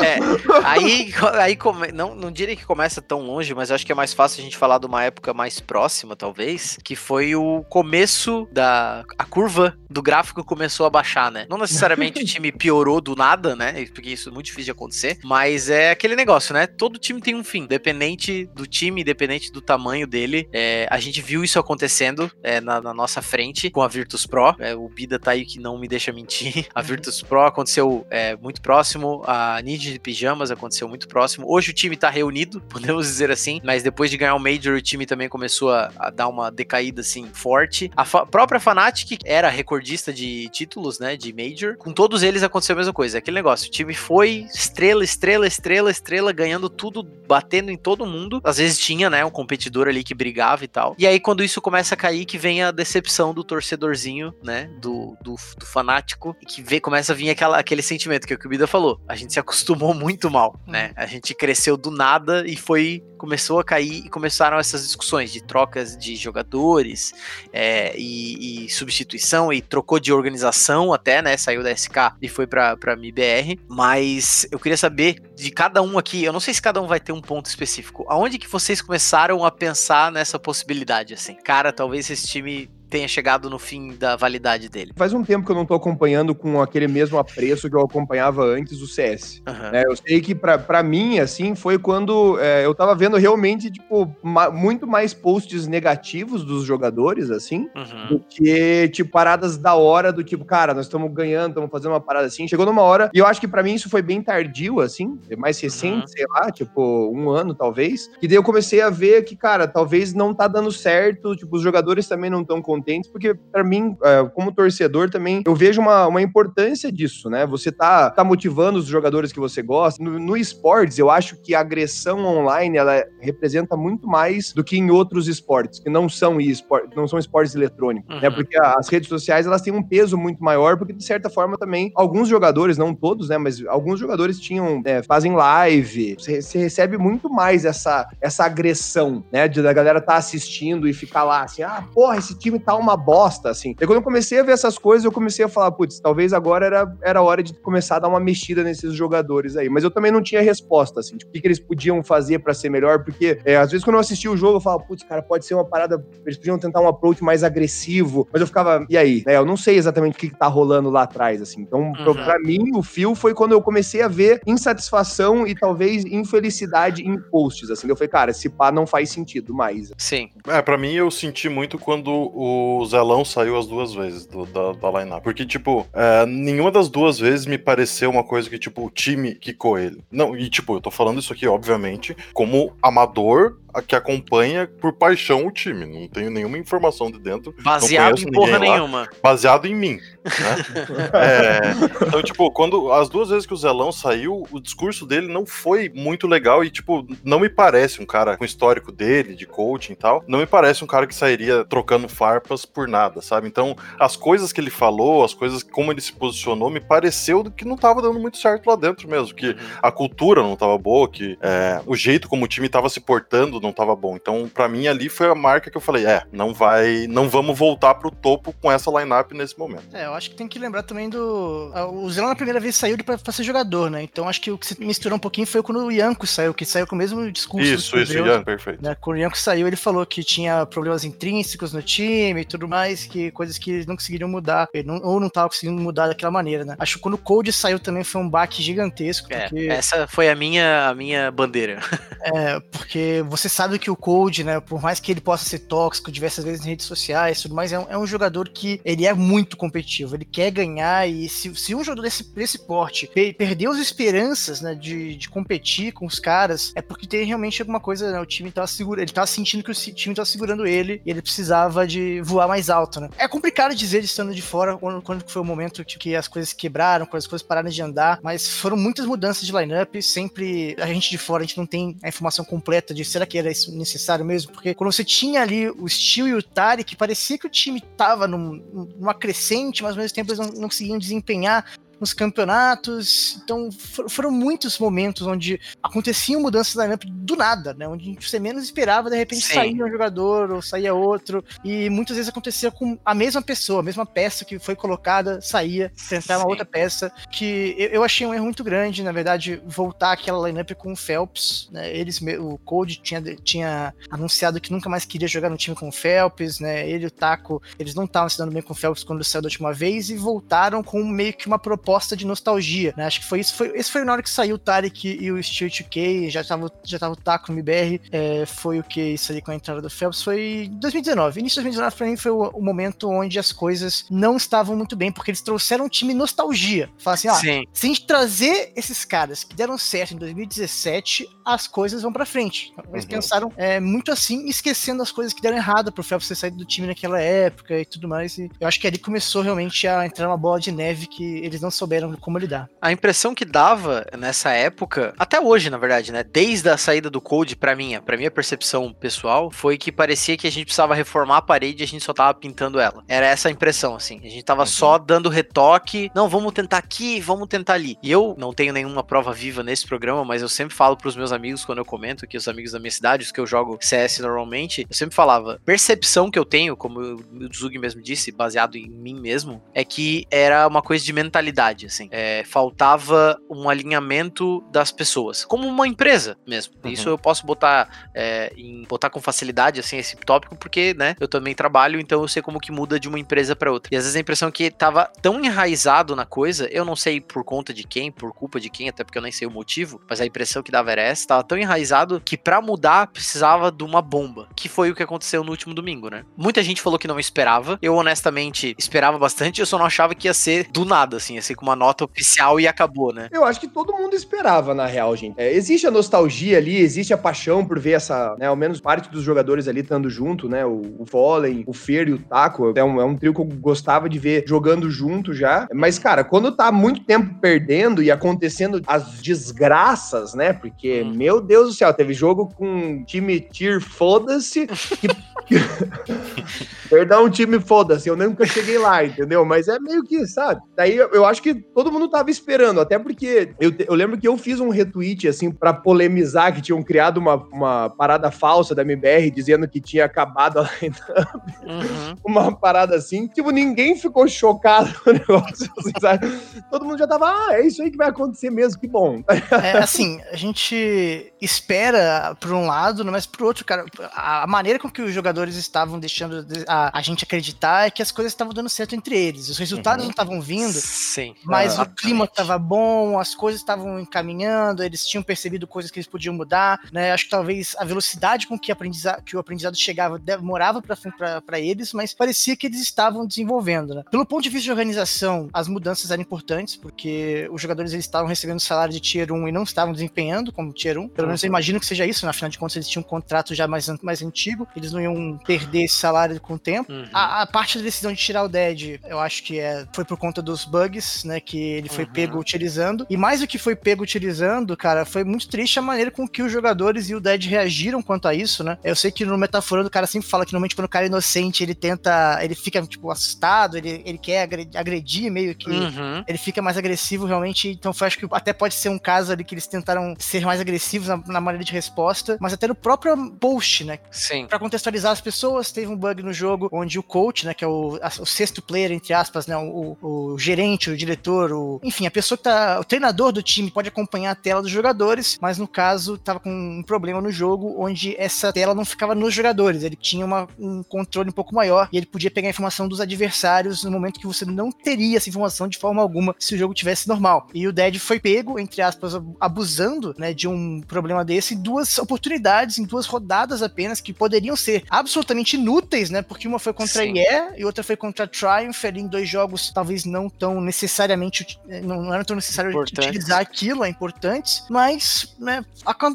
É, aí, aí come- não, não diria que começa tão longe, mas acho que é mais fácil a gente falar de uma época mais próxima, talvez, que foi o começo da. A curva do gráfico começou a baixar, né? Não necessariamente o *laughs* time piorou do nada, né? Porque isso é muito difícil de acontecer, mas é aquele negócio, né? Todo time tem um fim, independente do time, independente do tamanho dele. É, a gente viu isso acontecendo é, na, na nossa frente com a Virtus Pro. É, o Bida tá aí que não me deixa mentir. *laughs* A Virtus Pro aconteceu é, muito próximo, a Ninja de Pijamas aconteceu muito próximo. Hoje o time tá reunido, *laughs* podemos dizer assim, mas depois de ganhar o Major, o time também começou a, a dar uma decaída assim forte. A fa- própria Fnatic era recordista de títulos, né, de Major. Com todos eles aconteceu a mesma coisa. Aquele negócio, o time foi estrela, estrela, estrela, estrela, ganhando tudo, batendo em todo mundo. Às vezes tinha, né, um competidor ali que brigava e tal. E aí quando isso começa a cair, que vem a decepção do torcedorzinho, né, do, do, do fanático, que vê, começa a vir aquela, aquele sentimento que o Bida falou. A gente se acostumou *laughs* muito mal, né? A gente cresceu do nada e foi começou a cair e começaram essas discussões de trocas de jogadores é, e, e substituição e trocou de organização até, né? Saiu da SK e foi pra, pra MIBR. Mas eu queria saber de cada um aqui, eu não sei se cada um vai ter um ponto específico. Aonde que vocês começaram a pensar nessa possibilidade, assim? Cara, talvez esse time tenha chegado no fim da validade dele. Faz um tempo que eu não tô acompanhando com aquele mesmo apreço que eu acompanhava antes o CS. Aham. né? Eu sei que pra, pra mim, assim, foi quando é, eu tava vendo realmente, tipo, ma- muito mais posts negativos dos jogadores, assim, Uhum. do que, tipo, paradas da hora do tipo, cara, nós estamos ganhando, estamos fazendo uma parada assim. Chegou numa hora, e eu acho que pra mim isso foi bem tardio, assim, mais recente, Uhum. sei lá, tipo, um ano talvez. Que daí eu comecei a ver que, cara, talvez não tá dando certo, tipo, os jogadores também não estão contentes contentes, porque para mim, é, como torcedor também, eu vejo uma, uma importância disso, né? Você tá, tá motivando os jogadores que você gosta. No, no esportes, eu acho que a agressão online, ela representa muito mais do que em outros esportes, que não são esportes, não são esportes eletrônicos, né? uhum. né? Porque as redes sociais, elas têm um peso muito maior, porque de certa forma também, alguns jogadores, não todos, né? Mas alguns jogadores tinham, é, fazem live, você, você recebe muito mais essa, essa agressão, né? De da galera tá assistindo e ficar lá assim, ah, porra, esse time tá uma bosta, assim. E quando eu comecei a ver essas coisas, eu comecei a falar, putz, talvez agora era, era hora de começar a dar uma mexida nesses jogadores aí. Mas eu também não tinha resposta, assim, tipo, o que, que eles podiam fazer para ser melhor, porque é, às vezes quando eu assistia o jogo, eu falava, putz, cara, pode ser uma parada, eles podiam tentar um approach mais agressivo, mas eu ficava, e aí? Né, eu não sei exatamente o que, que tá rolando lá atrás, assim. Então, uhum. para mim, o fio foi quando eu comecei a ver insatisfação e talvez infelicidade em posts, assim. Eu falei, cara, esse pá não faz sentido mais. Sim. É, pra mim eu senti muito quando o Zelão saiu as duas vezes do, da, da line-up. Porque, tipo, é, nenhuma das duas vezes me pareceu uma coisa que, tipo, o time quicou ele. Não, e, tipo, eu tô falando isso aqui, obviamente, como amador que acompanha por paixão o time. Não tenho nenhuma informação de dentro. Baseado em porra lá, nenhuma. Baseado em mim. Né? *laughs* é, então, tipo, quando as duas vezes que o Zelão saiu, o discurso dele não foi muito legal e, tipo, não me parece um cara com histórico dele, de coaching e tal, não me parece um cara que sairia trocando farpas por nada, sabe? Então, as coisas que ele falou, as coisas, como ele se posicionou, me pareceu que não tava dando muito certo lá dentro mesmo, que uhum. a cultura não tava boa, que é, o jeito como o time tava se portando não tava bom. Então, para mim, ali foi a marca que eu falei: é, não vai, não vamos voltar pro topo com essa lineup nesse momento. É, eu acho que tem que lembrar também do. O Zé na primeira vez saiu pra, pra ser jogador, né? Então acho que o que se misturou um pouquinho foi quando o Yanko saiu, que saiu com o mesmo discurso. Isso, isso, Yanko, perfeito. Né? Quando o Yanko saiu, ele falou que tinha problemas intrínsecos no time e tudo mais, que coisas que eles não conseguiriam mudar, não, ou não estavam conseguindo mudar daquela maneira, né? Acho que quando o Cold saiu também foi um baque gigantesco. É, porque... essa foi a minha, a minha bandeira. é, porque você sabe que o Cold, né, por mais que ele possa ser tóxico diversas vezes em redes sociais tudo mais, é um, é um jogador que ele é muito competitivo, ele quer ganhar e se, se um jogador desse, desse porte per, perdeu as esperanças, né, de, de competir com os caras, é porque tem realmente alguma coisa, né, o time tava segurando, ele tava sentindo que o time tava segurando ele e ele precisava de voar mais alto, né. É complicado dizer de estando de fora quando, quando foi o momento que as coisas quebraram, quando as coisas pararam de andar, mas foram muitas mudanças de lineup, sempre a gente de fora, a gente não tem a informação completa de será que era isso necessário mesmo, porque quando você tinha ali o Steel e o Tarek, parecia que o time tava num, numa crescente, mas ao mesmo tempo eles não, não conseguiam desempenhar nos campeonatos. Então foram muitos momentos onde aconteciam mudanças da lineup do nada, né? Onde você menos esperava, de repente Sim. saía um jogador ou saía outro. E muitas vezes acontecia com a mesma pessoa, a mesma peça que foi colocada, saía, tentar uma outra peça. Que eu, achei um erro muito grande, na verdade, voltar aquela lineup com o Phelps. Né? Eles, o Code tinha, tinha anunciado que nunca mais queria jogar no time com o Phelps, né? Ele e o Taco, eles não estavam se dando bem com o Phelps quando saiu da última vez e voltaram com meio que uma proposta proposta de nostalgia, né? Acho que foi isso. Foi, esse foi na hora que saiu o Tarek e o Steel 2K, já tava, já tava o Taco no MBR, é, foi o que isso ali com a entrada do Phelps, foi 2019. Início de 2019 pra mim foi o, o, momento onde as coisas não estavam muito bem, porque eles trouxeram um time nostalgia. Falaram assim, ó, Sim. se a gente trazer esses caras que deram certo em 2017, as coisas vão pra frente. Eles uhum. pensaram é, muito assim, esquecendo as coisas que deram errado pro Phelps ter saído do time naquela época e tudo mais. E eu acho que ali começou realmente a entrar uma bola de neve que eles não souberam como lidar. A impressão que dava nessa época, até hoje, na verdade, né? Desde a saída do Code, para mim, para minha percepção pessoal, foi que parecia que a gente precisava reformar a parede e a gente só tava pintando ela. Era essa a impressão, assim. A gente tava uhum. só dando retoque. Não, vamos tentar aqui, vamos tentar ali. E eu não tenho nenhuma prova viva nesse programa, mas eu sempre falo pros meus amigos quando eu comento que os amigos da minha cidade, os que eu jogo CS normalmente, eu sempre falava, percepção que eu tenho, como o Zug mesmo disse, baseado em mim mesmo, é que era uma coisa de mentalidade assim. É, faltava um alinhamento das pessoas, como uma empresa mesmo. Uhum. Isso eu posso botar, é, em, botar com facilidade, assim, esse tópico, porque, né, eu também trabalho, então eu sei como que muda de uma empresa para outra. E às vezes a impressão é que tava tão enraizado na coisa, eu não sei por conta de quem, por culpa de quem, até porque eu nem sei o motivo, mas a impressão que dava era essa, tava tão enraizado que para mudar precisava de uma bomba, que foi o que aconteceu no último domingo, né? Muita gente falou que não esperava, eu honestamente esperava bastante, eu só não achava que ia ser do nada, assim, ia ser assim, com uma nota oficial e acabou, né? Eu acho que todo mundo esperava, na real, gente. É, existe a nostalgia ali, existe a paixão por ver essa, né, ao menos parte dos jogadores ali estando junto, né? O, o Fallen, o Fer e o Taco. É um, é um trio que eu gostava de ver jogando junto já. Mas, cara, quando tá muito tempo perdendo e acontecendo as desgraças, né? Porque, hum. meu Deus do céu, teve jogo com time tier foda-se que *laughs* *laughs* Perdão, time, foda-se, eu nunca cheguei lá, entendeu? Mas é meio que, sabe? Daí eu acho que todo mundo tava esperando, até porque eu, eu lembro que eu fiz um retweet, assim, para polemizar que tinham criado uma, uma parada falsa da MBR dizendo que tinha acabado a uhum. *laughs* Uma parada assim. Tipo, ninguém ficou chocado *laughs* no negócio, assim, sabe? Todo mundo já tava, ah, é isso aí que vai acontecer mesmo, que bom. É, assim, a gente espera por um lado, mas por outro, cara, a maneira com que os jogadores estavam deixando a, a gente acreditar é que as coisas estavam dando certo entre eles. Os resultados uhum. não estavam vindo, Sim, mas o clima estava bom, as coisas estavam encaminhando, eles tinham percebido coisas que eles podiam mudar, né? Acho que talvez a velocidade com que, aprendiza, que o aprendizado chegava demorava para eles, mas parecia que eles estavam desenvolvendo, né? Pelo ponto de vista de organização, as mudanças eram importantes, porque os jogadores eles estavam recebendo salário de Tier 1 e não estavam desempenhando como Tier 1. Pelo menos eu imagino que seja isso, né? afinal de contas eles tinham um contrato já mais, mais antigo, eles não iam perder esse salário com o tempo. Uhum. A, a, parte da decisão de tirar o Dead, eu acho que é, foi por conta dos bugs, né? Que ele foi uhum. pego utilizando. E mais do que foi pego utilizando, cara, foi muito triste a maneira com que os jogadores e o Dead reagiram quanto a isso, né? Eu sei que no Metaforando o cara sempre fala que normalmente quando o cara é inocente, ele tenta. Ele fica, tipo, assustado, ele, ele quer agredir meio que. Uhum. Ele fica mais agressivo realmente. Então foi, acho que até pode ser um caso ali que eles tentaram ser mais agressivos na, na maneira de resposta, mas até no próprio post, né? Sim. Pra contextualizar as pessoas, teve um bug no jogo onde o coach, né, que é o, a, o sexto player, entre aspas, né, o, o, gerente, o diretor, o, enfim, a pessoa que tá, o treinador do time pode acompanhar a tela dos jogadores, mas no caso tava com um problema no jogo onde essa tela não ficava nos jogadores, ele tinha uma, um controle um pouco maior e ele podia pegar a informação dos adversários no momento que você não teria essa informação de forma alguma se o jogo tivesse normal. E o Dead foi pego, entre aspas, abusando, né, de um problema desse em duas oportunidades, em duas rodadas apenas, que poderiam ser absolutamente inúteis, né, porque uma foi contra Sim. a IE e outra foi contra a Triumph, ali em dois jogos talvez não tão necessariamente, não, não era tão necessário importante. utilizar aquilo, é importante, mas, né,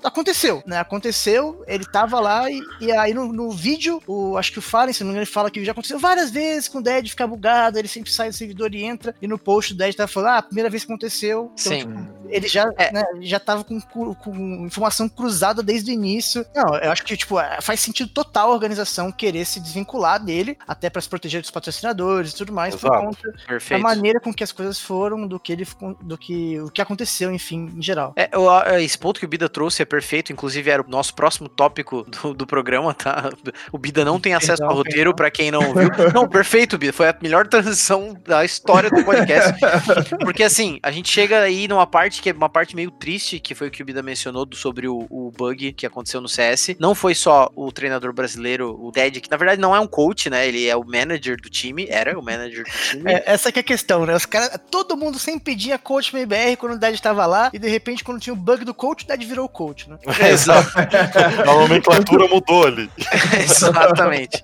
aconteceu, né, aconteceu, ele tava lá e, e aí no, no, vídeo, o, acho que o Fallen, se não me engano, ele fala que já aconteceu várias vezes com o Dead ficar bugado, ele sempre sai do servidor e entra, e no post o Dead tava falando, ah, a primeira vez que aconteceu, então, Sim. Tipo, ele já, é. né, já tava com, com informação cruzada desde o início. Não, eu acho que, tipo, é, faz sentido total a organização querer se desvincular dele, até para se proteger dos patrocinadores e tudo mais, Exato. por conta Perfeito. da maneira com que as coisas foram, do que ele do que o que aconteceu, enfim, em geral. É, esse ponto que o Bida trouxe é perfeito, inclusive era o nosso próximo tópico do, do programa, tá? O Bida não tem acesso perdão, ao roteiro, para quem não viu. Não, perfeito, Bida, foi a melhor transição da história do podcast. *laughs* Porque assim, a gente chega aí numa parte que é uma parte meio triste, que foi o que o Bida mencionou sobre o, o bug que aconteceu no CS. Não foi só o treinador brasileiro, o Dead, que na verdade não é um coach, né? Ele é o manager do time, era o manager do time. É, essa que é a questão, né? Os cara, todo mundo sempre pedia coach no IBR quando o Dead estava lá, e de repente, quando tinha o bug do coach, o Dead virou o coach, né? *laughs* Exato. a nomenclatura mudou ali. *laughs* Exatamente.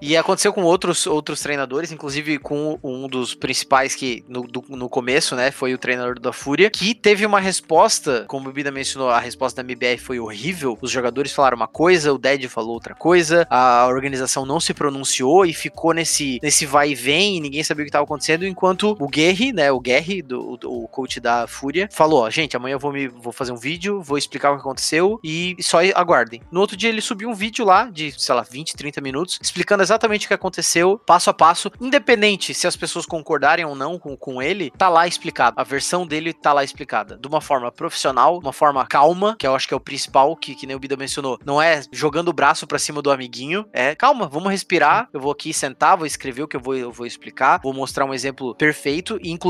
E aconteceu com outros, outros treinadores, inclusive com um dos principais que no, do, no começo, né, foi o treinador da Fúria, que teve uma resposta, como o Bida mencionou, a resposta da MBR foi horrível. Os jogadores falaram uma coisa, o Dead falou outra coisa, a organização não se pronunciou e ficou nesse, nesse vai e vem e ninguém sabia o que estava acontecendo, enquanto o Guerri, né, o Guerri, do, o coach da Fúria, falou, ó, gente, amanhã eu vou, me, vou fazer um vídeo, vou explicar o que aconteceu e só aguardem. No outro dia ele subiu um vídeo lá de, sei lá, 20, 30 minutos, explicando exatamente o que aconteceu, passo a passo, independente se as pessoas concordarem ou não com, com ele, tá lá explicado. A versão dele tá lá explicada. De uma forma profissional, uma forma calma, que eu acho que é o principal, que, que nem o Bida mencionou. Não é jogando o braço pra cima do amiguinho, é calma, vamos respirar, eu vou aqui sentar, vou escrever o que eu vou, eu vou explicar, vou mostrar um exemplo perfeito. E, inclusive,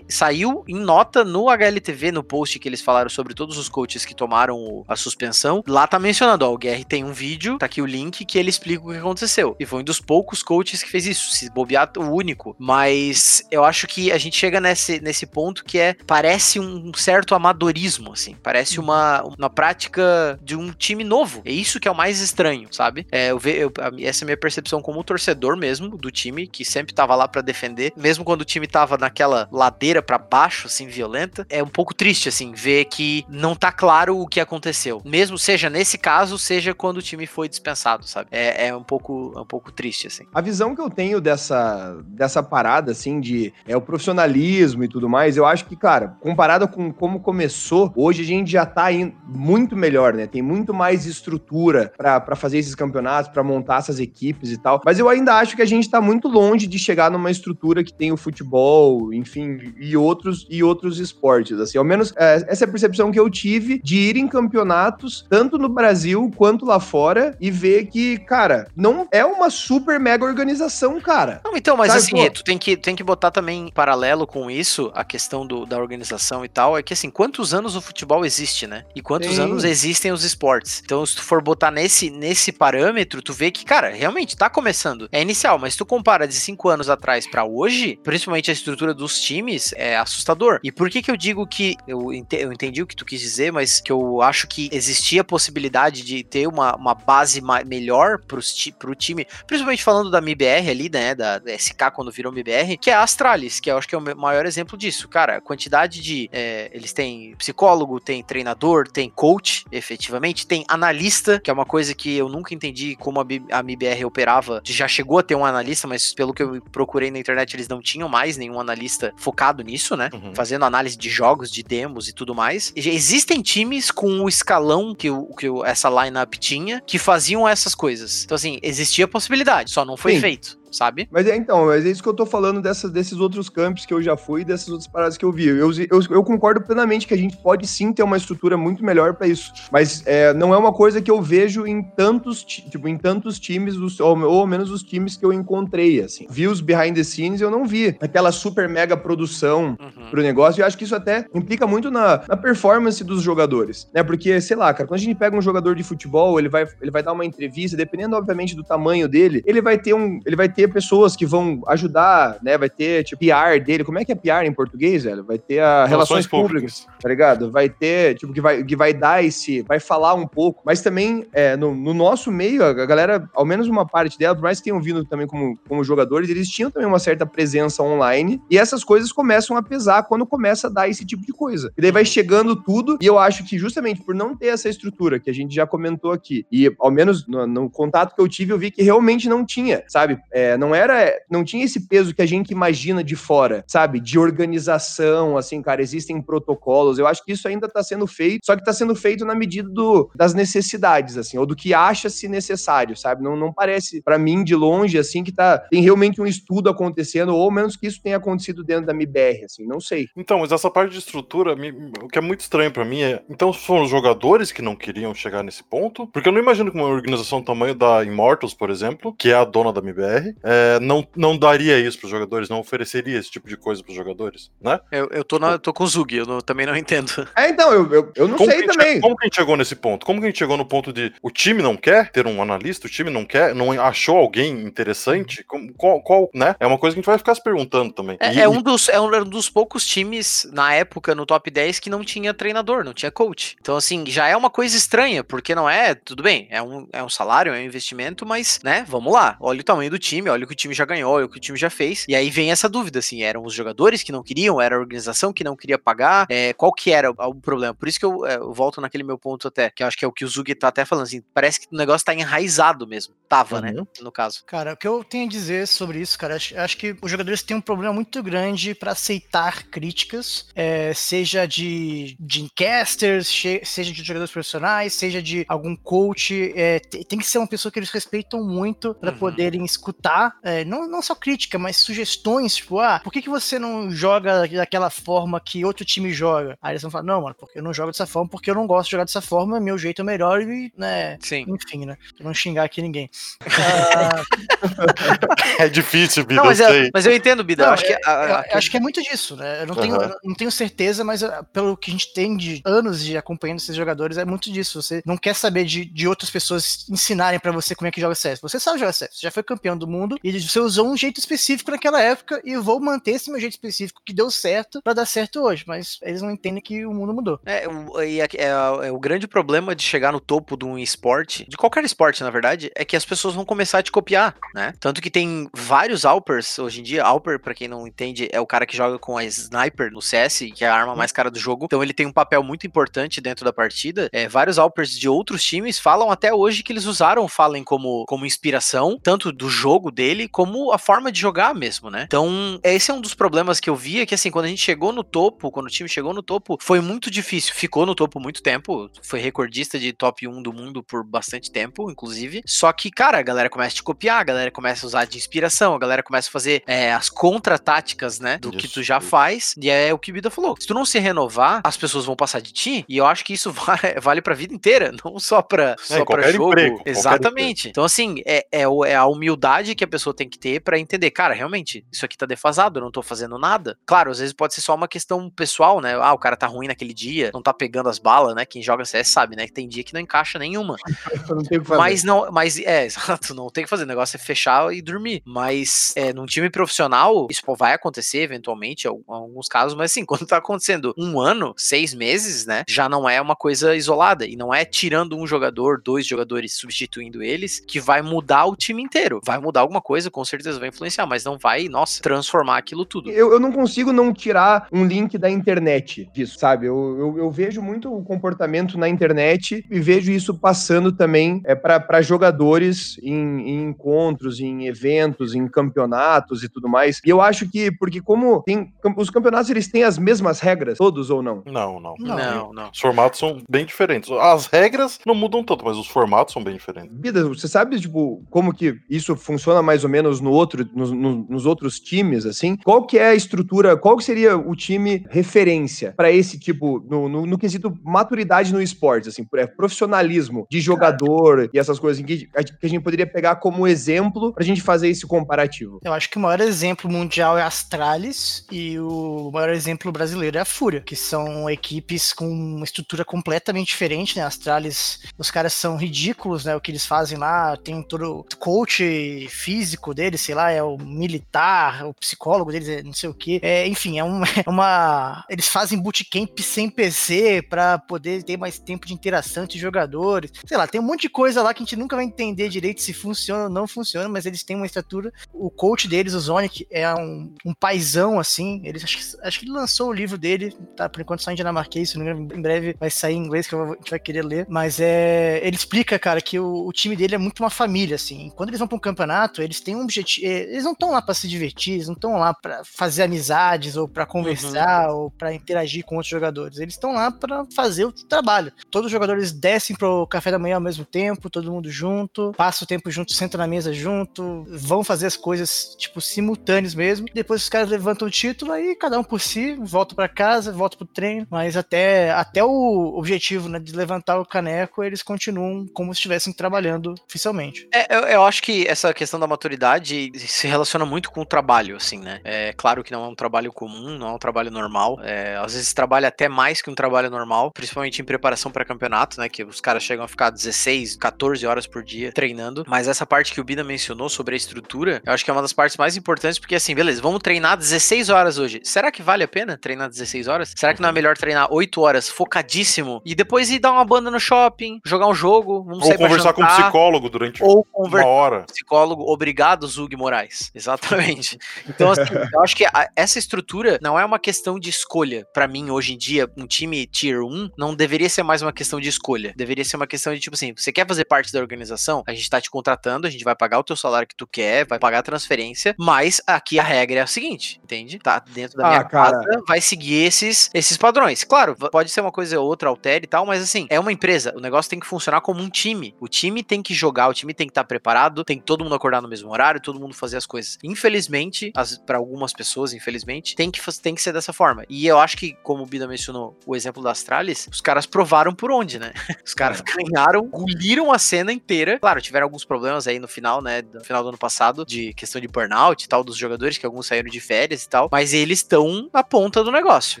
saiu em nota no HLTV, no post que eles falaram sobre todos os coaches que tomaram a suspensão. Lá tá mencionando, ó, o Guerre tem um vídeo, tá aqui o link, que ele explica o que aconteceu. E foi um dos poucos coaches que fez isso, se bobear, o único. Mas eu acho que a gente chega nesse, nesse ponto que é, parece um certo amadorismo, assim, parece uma, uma prática de um time novo. É isso que é o mais estranho, sabe? É, eu, ve, eu, essa é a minha percepção como torcedor mesmo do time, que sempre tava lá para defender, mesmo quando o time tava naquela ladeira para baixo, assim, violenta. É um pouco triste, assim, ver que não tá claro o que aconteceu. Mesmo seja nesse caso, seja quando o time foi dispensado, sabe? É, é um pouco é um pouco triste, assim. A visão que eu tenho dessa, dessa parada, assim, de é, o profissionalismo e tudo mais, eu acho que, cara, comparado com como começou, hoje a gente já tá indo muito melhor, né? Tem muito mais estrutura para fazer esses campeonatos, para montar essas equipes e tal. Mas eu ainda acho que a gente tá muito longe de chegar numa estrutura que tem o futebol, enfim, e outros e outros esportes, assim. Ao menos é, essa é a percepção que eu tive de ir em campeonatos, tanto no Brasil quanto lá fora, e ver que, cara, não é uma super mega organização, cara. Não, então, mas Sabe, assim, tu tem que, tem que botar também em paralelo com isso, a questão do, da organização e tal, é que assim, quantos anos o futebol existe, né? E quantos Sim. anos existem os esportes? Então, se tu for botar nesse, nesse parâmetro, tu vê que, cara, realmente tá começando. É inicial, mas se tu compara de cinco anos atrás para hoje, principalmente a estrutura dos times, é assustador. E por que que eu digo que eu, eu entendi o que tu quis dizer, mas que eu acho que existia a possibilidade de ter uma, uma base melhor pros, pro time, principalmente falando da MBR ali, né, da, da SK quando virou MBR, que é a Astralis, que eu acho que é o maior exemplo disso. Cara, a quantidade de. É, eles têm psicólogo, tem treinador, tem coach, efetivamente, tem analista, que é uma coisa que eu nunca entendi como a, a MBR operava. Já chegou a ter um analista, mas pelo que eu procurei na internet, eles não tinham mais nenhum analista focado nisso, né? Uhum. Fazendo análise de jogos, de demos e tudo mais. E existem times com o escalão que, o, que o, essa lineup tinha que faziam essas coisas. Então, assim, existia possibilidade, só não foi Sim. feito sabe? Mas é então, mas é isso que eu tô falando desses outros campos que eu já fui, dessas outras paradas que eu vi. Eu, eu, eu concordo plenamente que a gente pode sim ter uma estrutura muito melhor para isso, mas é, não é uma coisa que eu vejo em tantos, tipo, em tantos times, dos, ou, ou menos os times que eu encontrei, assim. Vi os behind the scenes, eu não vi aquela super mega produção uhum. pro negócio, e eu acho que isso até implica muito na, na performance dos jogadores, né? Porque, sei lá, cara, quando a gente pega um jogador de futebol, ele vai, ele vai dar uma entrevista, dependendo, obviamente, do tamanho dele, ele vai ter um, ele vai ter ter pessoas que vão ajudar, né? Vai ter, tipo, PR dele. Como é que é PR em português, velho? Vai ter a relações, relações públicas, públicas, tá ligado? Vai ter, tipo, que vai, que vai dar esse, vai falar um pouco. Mas também, é, no, no, nosso meio, a galera, ao menos uma parte dela, por mais que tenham vindo também como, como jogadores, eles tinham também uma certa presença online. E essas coisas começam a pesar quando começa a dar esse tipo de coisa. E daí vai chegando tudo, e eu acho que justamente por não ter essa estrutura que a gente já comentou aqui, e ao menos no, no contato que eu tive, eu vi que realmente não tinha, sabe? É, não era, não tinha esse peso que a gente imagina de fora, sabe? De organização, assim, cara, existem protocolos. Eu acho que isso ainda está sendo feito, só que está sendo feito na medida do, das necessidades, assim, ou do que acha-se necessário, sabe? Não, não parece, para mim, de longe, assim, que tá, tem realmente um estudo acontecendo, ou menos que isso tenha acontecido dentro da MBR, assim, não sei. Então, mas essa parte de estrutura, o que é muito estranho para mim é, então foram os jogadores que não queriam chegar nesse ponto? Porque eu não imagino que uma organização do tamanho da Immortals, por exemplo, que é a dona da MBR, é, não, não daria isso para os jogadores, não ofereceria esse tipo de coisa para os jogadores, né? Eu, eu tô, na, eu tô com o Zug, eu não, também não entendo. É, então, eu, eu, eu não como sei também. como que a gente chegou nesse ponto? Como que a gente chegou no ponto de o time não quer ter um analista, o time não quer, não achou alguém interessante? Qual, qual né? É uma coisa que a gente vai ficar se perguntando também. É, e, é um, dos, é um dos poucos times, na época, no top 10, que não tinha treinador, não tinha coach. Então, assim, já é uma coisa estranha, porque não é, tudo bem, é um, é um salário, é um investimento, mas, né, vamos lá, olha o tamanho do time, olha o que o time já ganhou, o que o time já fez. E aí vem essa dúvida, assim, eram os jogadores que não queriam, era a organização que não queria pagar, é, qual que era o, o, problema? Por isso que eu, é, eu, volto naquele meu ponto até, que eu acho que é o que o Zug tá até falando, assim, parece que o negócio tá enraizado mesmo. Tava, né, uhum. né, no caso. Cara, o que eu tenho a dizer sobre isso, cara, acho, acho que os jogadores têm um problema muito grande para aceitar críticas, é, seja de, de casters, seja de jogadores profissionais, seja de algum coach, é, tem que ser uma pessoa que eles respeitam muito para uhum. poderem escutar, é, não, não só crítica, mas sugestões, tipo, ah, por que, que você não joga daquela forma que outro time joga? Aí eles vão falar, não, mano, porque eu não jogo dessa forma, porque eu não gosto de jogar dessa forma, meu jeito é melhor e, né, Sim. enfim, né, pra não xingar aqui ninguém. *laughs* é difícil, Bida, não, mas, eu, é, mas eu entendo, Bida, não, acho, é, que, a, a, a, acho que é muito disso, né, eu não, tenho, uhum. não tenho certeza, mas ah, pelo que a gente tem de anos de acompanhando esses jogadores, é muito disso, você não quer saber de, de outras pessoas ensinarem para você como é que joga CS, você sabe jogar CS, você já foi campeão do mundo, mundo, e você usou um jeito específico naquela época, e vou manter esse meu jeito específico que deu certo para dar certo hoje. Mas eles não entendem que o mundo mudou. É, o, é, é, é, o grande problema de chegar no topo de um esporte, de qualquer esporte, na verdade, é que as pessoas vão começar a te copiar, né? Tanto que tem vários Alpers hoje em dia. Alper, para quem não entende, é o cara que joga com a Sniper no CS, que é a arma mais cara do jogo. Então ele tem um papel muito importante dentro da partida. É, vários Alpers de outros times falam até hoje que eles usaram o Fallen como, como inspiração, tanto do jogo dele, como a forma de jogar mesmo, né? Então, esse é um dos problemas que eu via, que assim, quando a gente chegou no topo, quando o time chegou no topo, foi muito difícil. Ficou no topo muito tempo, foi recordista de top 1 do mundo por bastante tempo, inclusive. Só que, cara, a galera começa a te copiar, a galera começa a usar de inspiração, a galera começa a fazer é, as contra-táticas, né, do isso, que tu já faz. E é o que o Bida falou. Se tu não se renovar, as pessoas vão passar de ti. E eu acho que isso *laughs* vale, vale pra vida inteira, não só pra, é, só pra jogo. Emprego, Exatamente. Então, assim, é, é, é, a humildade que a pessoa tem que ter para entender, cara, realmente, isso aqui tá defasado, eu não tô fazendo nada. Claro, às vezes pode ser só uma questão pessoal, né? Ah, o cara tá ruim naquele dia, não tá pegando as balas, né? Quem joga CS sabe, né? Que tem dia que não encaixa nenhuma. *laughs* Não mas não, mas é, *laughs* exato, não tem que fazer. O negócio é fechar e dormir. Mas é, num time profissional, isso vai acontecer eventualmente, em alguns casos, mas assim, *laughs* quando tá acontecendo um ano, seis meses, né? Já não é uma coisa isolada. E não é tirando um jogador, dois jogadores, substituindo eles, que vai mudar o time inteiro. Vai mudar alguma coisa, com certeza vai influenciar, mas não vai, nossa, transformar aquilo tudo. Eu, eu não consigo não tirar um link da internet disso, sabe? Eu, eu, eu vejo muito o comportamento na internet e vejo isso passando também é, para jogadores em, em, encontros, em eventos, em campeonatos e tudo mais. E eu acho que, porque como tem, os campeonatos eles têm as mesmas regras, todos ou não? Não, não. Não, não. não. Os formatos são bem diferentes. As regras não mudam tanto, mas os formatos são bem diferentes. Bida, você sabe, tipo, como que isso funciona mais ou menos no outro, no, no, nos outros times, assim? Qual que é a estrutura, qual que seria o time referência para esse tipo, no, no, no, quesito maturidade no esporte, assim, é, profissionalismo de jogador e essas coisas que, que a gente poderia pegar como exemplo pra gente fazer esse comparativo? Eu acho que o maior exemplo mundial é a Astralis e o maior exemplo brasileiro é a Fúria, que são equipes com uma estrutura completamente diferente, né? A Astralis, os caras são ridículos, né? O que eles fazem lá, tem todo coach físico deles, sei lá, é o militar, o psicólogo deles, é não sei o que. É, enfim, é, um, *laughs* é uma. Eles fazem bootcamp sem PC para poder ter mais tempo de interação entre jogadores. Sei lá, tem um monte de coisa lá que a gente nunca vai entender direito se funciona ou não funciona, mas eles têm uma estrutura. O coach deles, o Zonic, é um, um paizão, assim. Eles, acho, que, acho que ele lançou o livro dele, tá? Por enquanto só em dinamarquês, em breve vai sair em inglês que a gente vai querer ler. Mas é. Ele explica, cara, que o, o time dele é muito uma família, assim. Quando eles vão para um campeonato, eles têm um objetivo. É, eles não estão lá para se divertir, eles não estão lá para fazer amizades ou para conversar uhum. ou para interagir com outros jogadores. Eles estão lá para fazer o trabalho. Todos os jogadores descem pro café da manhã ao mesmo tempo, todo mundo junto, passa o tempo junto, senta na mesa junto, vão fazer as coisas, tipo, simultâneos mesmo. Depois os caras levantam o título, aí cada um por si, volta para casa, volta pro treino. Mas até, até o objetivo, né, de levantar o caneco, eles continuam como se estivessem trabalhando oficialmente. É, eu, eu acho que essa questão da maturidade se relaciona muito com o trabalho, assim, né? É claro que não é um trabalho comum, não é um trabalho normal. É, às vezes trabalha até mais que um trabalho normal, principalmente em preparação para campeonato, né? Que os caras chegam a ficar 16, 14 horas por dia treinando. Mas essa parte que o Bida mencionou sobre a estrutura, eu acho que é uma das partes mais importantes, porque assim, beleza, vamos treinar 16 horas hoje. Será que vale a pena treinar 16 horas? Será que não é melhor treinar 8 horas focadíssimo e depois ir dar uma banda no shopping, jogar um jogo, vamos Ou conversar com um psicólogo durante ou uma hora. Psicólogo, obrigado, Zug Moraes. *laughs* Exatamente. Então, assim, eu acho que a, essa estrutura não é uma questão de escolha. para mim, hoje em dia, um time tier 1 não deveria ser mais uma questão de escolha. Deveria ser uma questão de, tipo assim, você quer fazer parte da organização? A gente tá te contratando, a gente vai pagar o teu salário que tu quer, vai pagar a transferência, mas aqui a regra é a seguinte, entende? Tá dentro da ah, minha cara. casa, vai seguir esses, esses padrões. Claro, pode ser uma coisa ou outra, altere e tal, mas assim, é uma empresa. O negócio tem que funcionar como um time. O time tem que jogar, o time tem que estar tá preparado, tem que todo mundo acordar no mesmo horário, todo mundo fazer as coisas. Infelizmente, para algumas pessoas, infelizmente, tem que, tem que ser dessa forma. E eu acho que, como o Bida mencionou o exemplo da Astralis, os caras provaram por onde, né? *laughs* Os caras é. ganharam, engoliram a cena inteira. Claro, tiveram alguns problemas aí no final, né? No final do ano passado, de questão de burnout e tal, dos jogadores, que alguns saíram de férias e tal. Mas eles estão na ponta do negócio,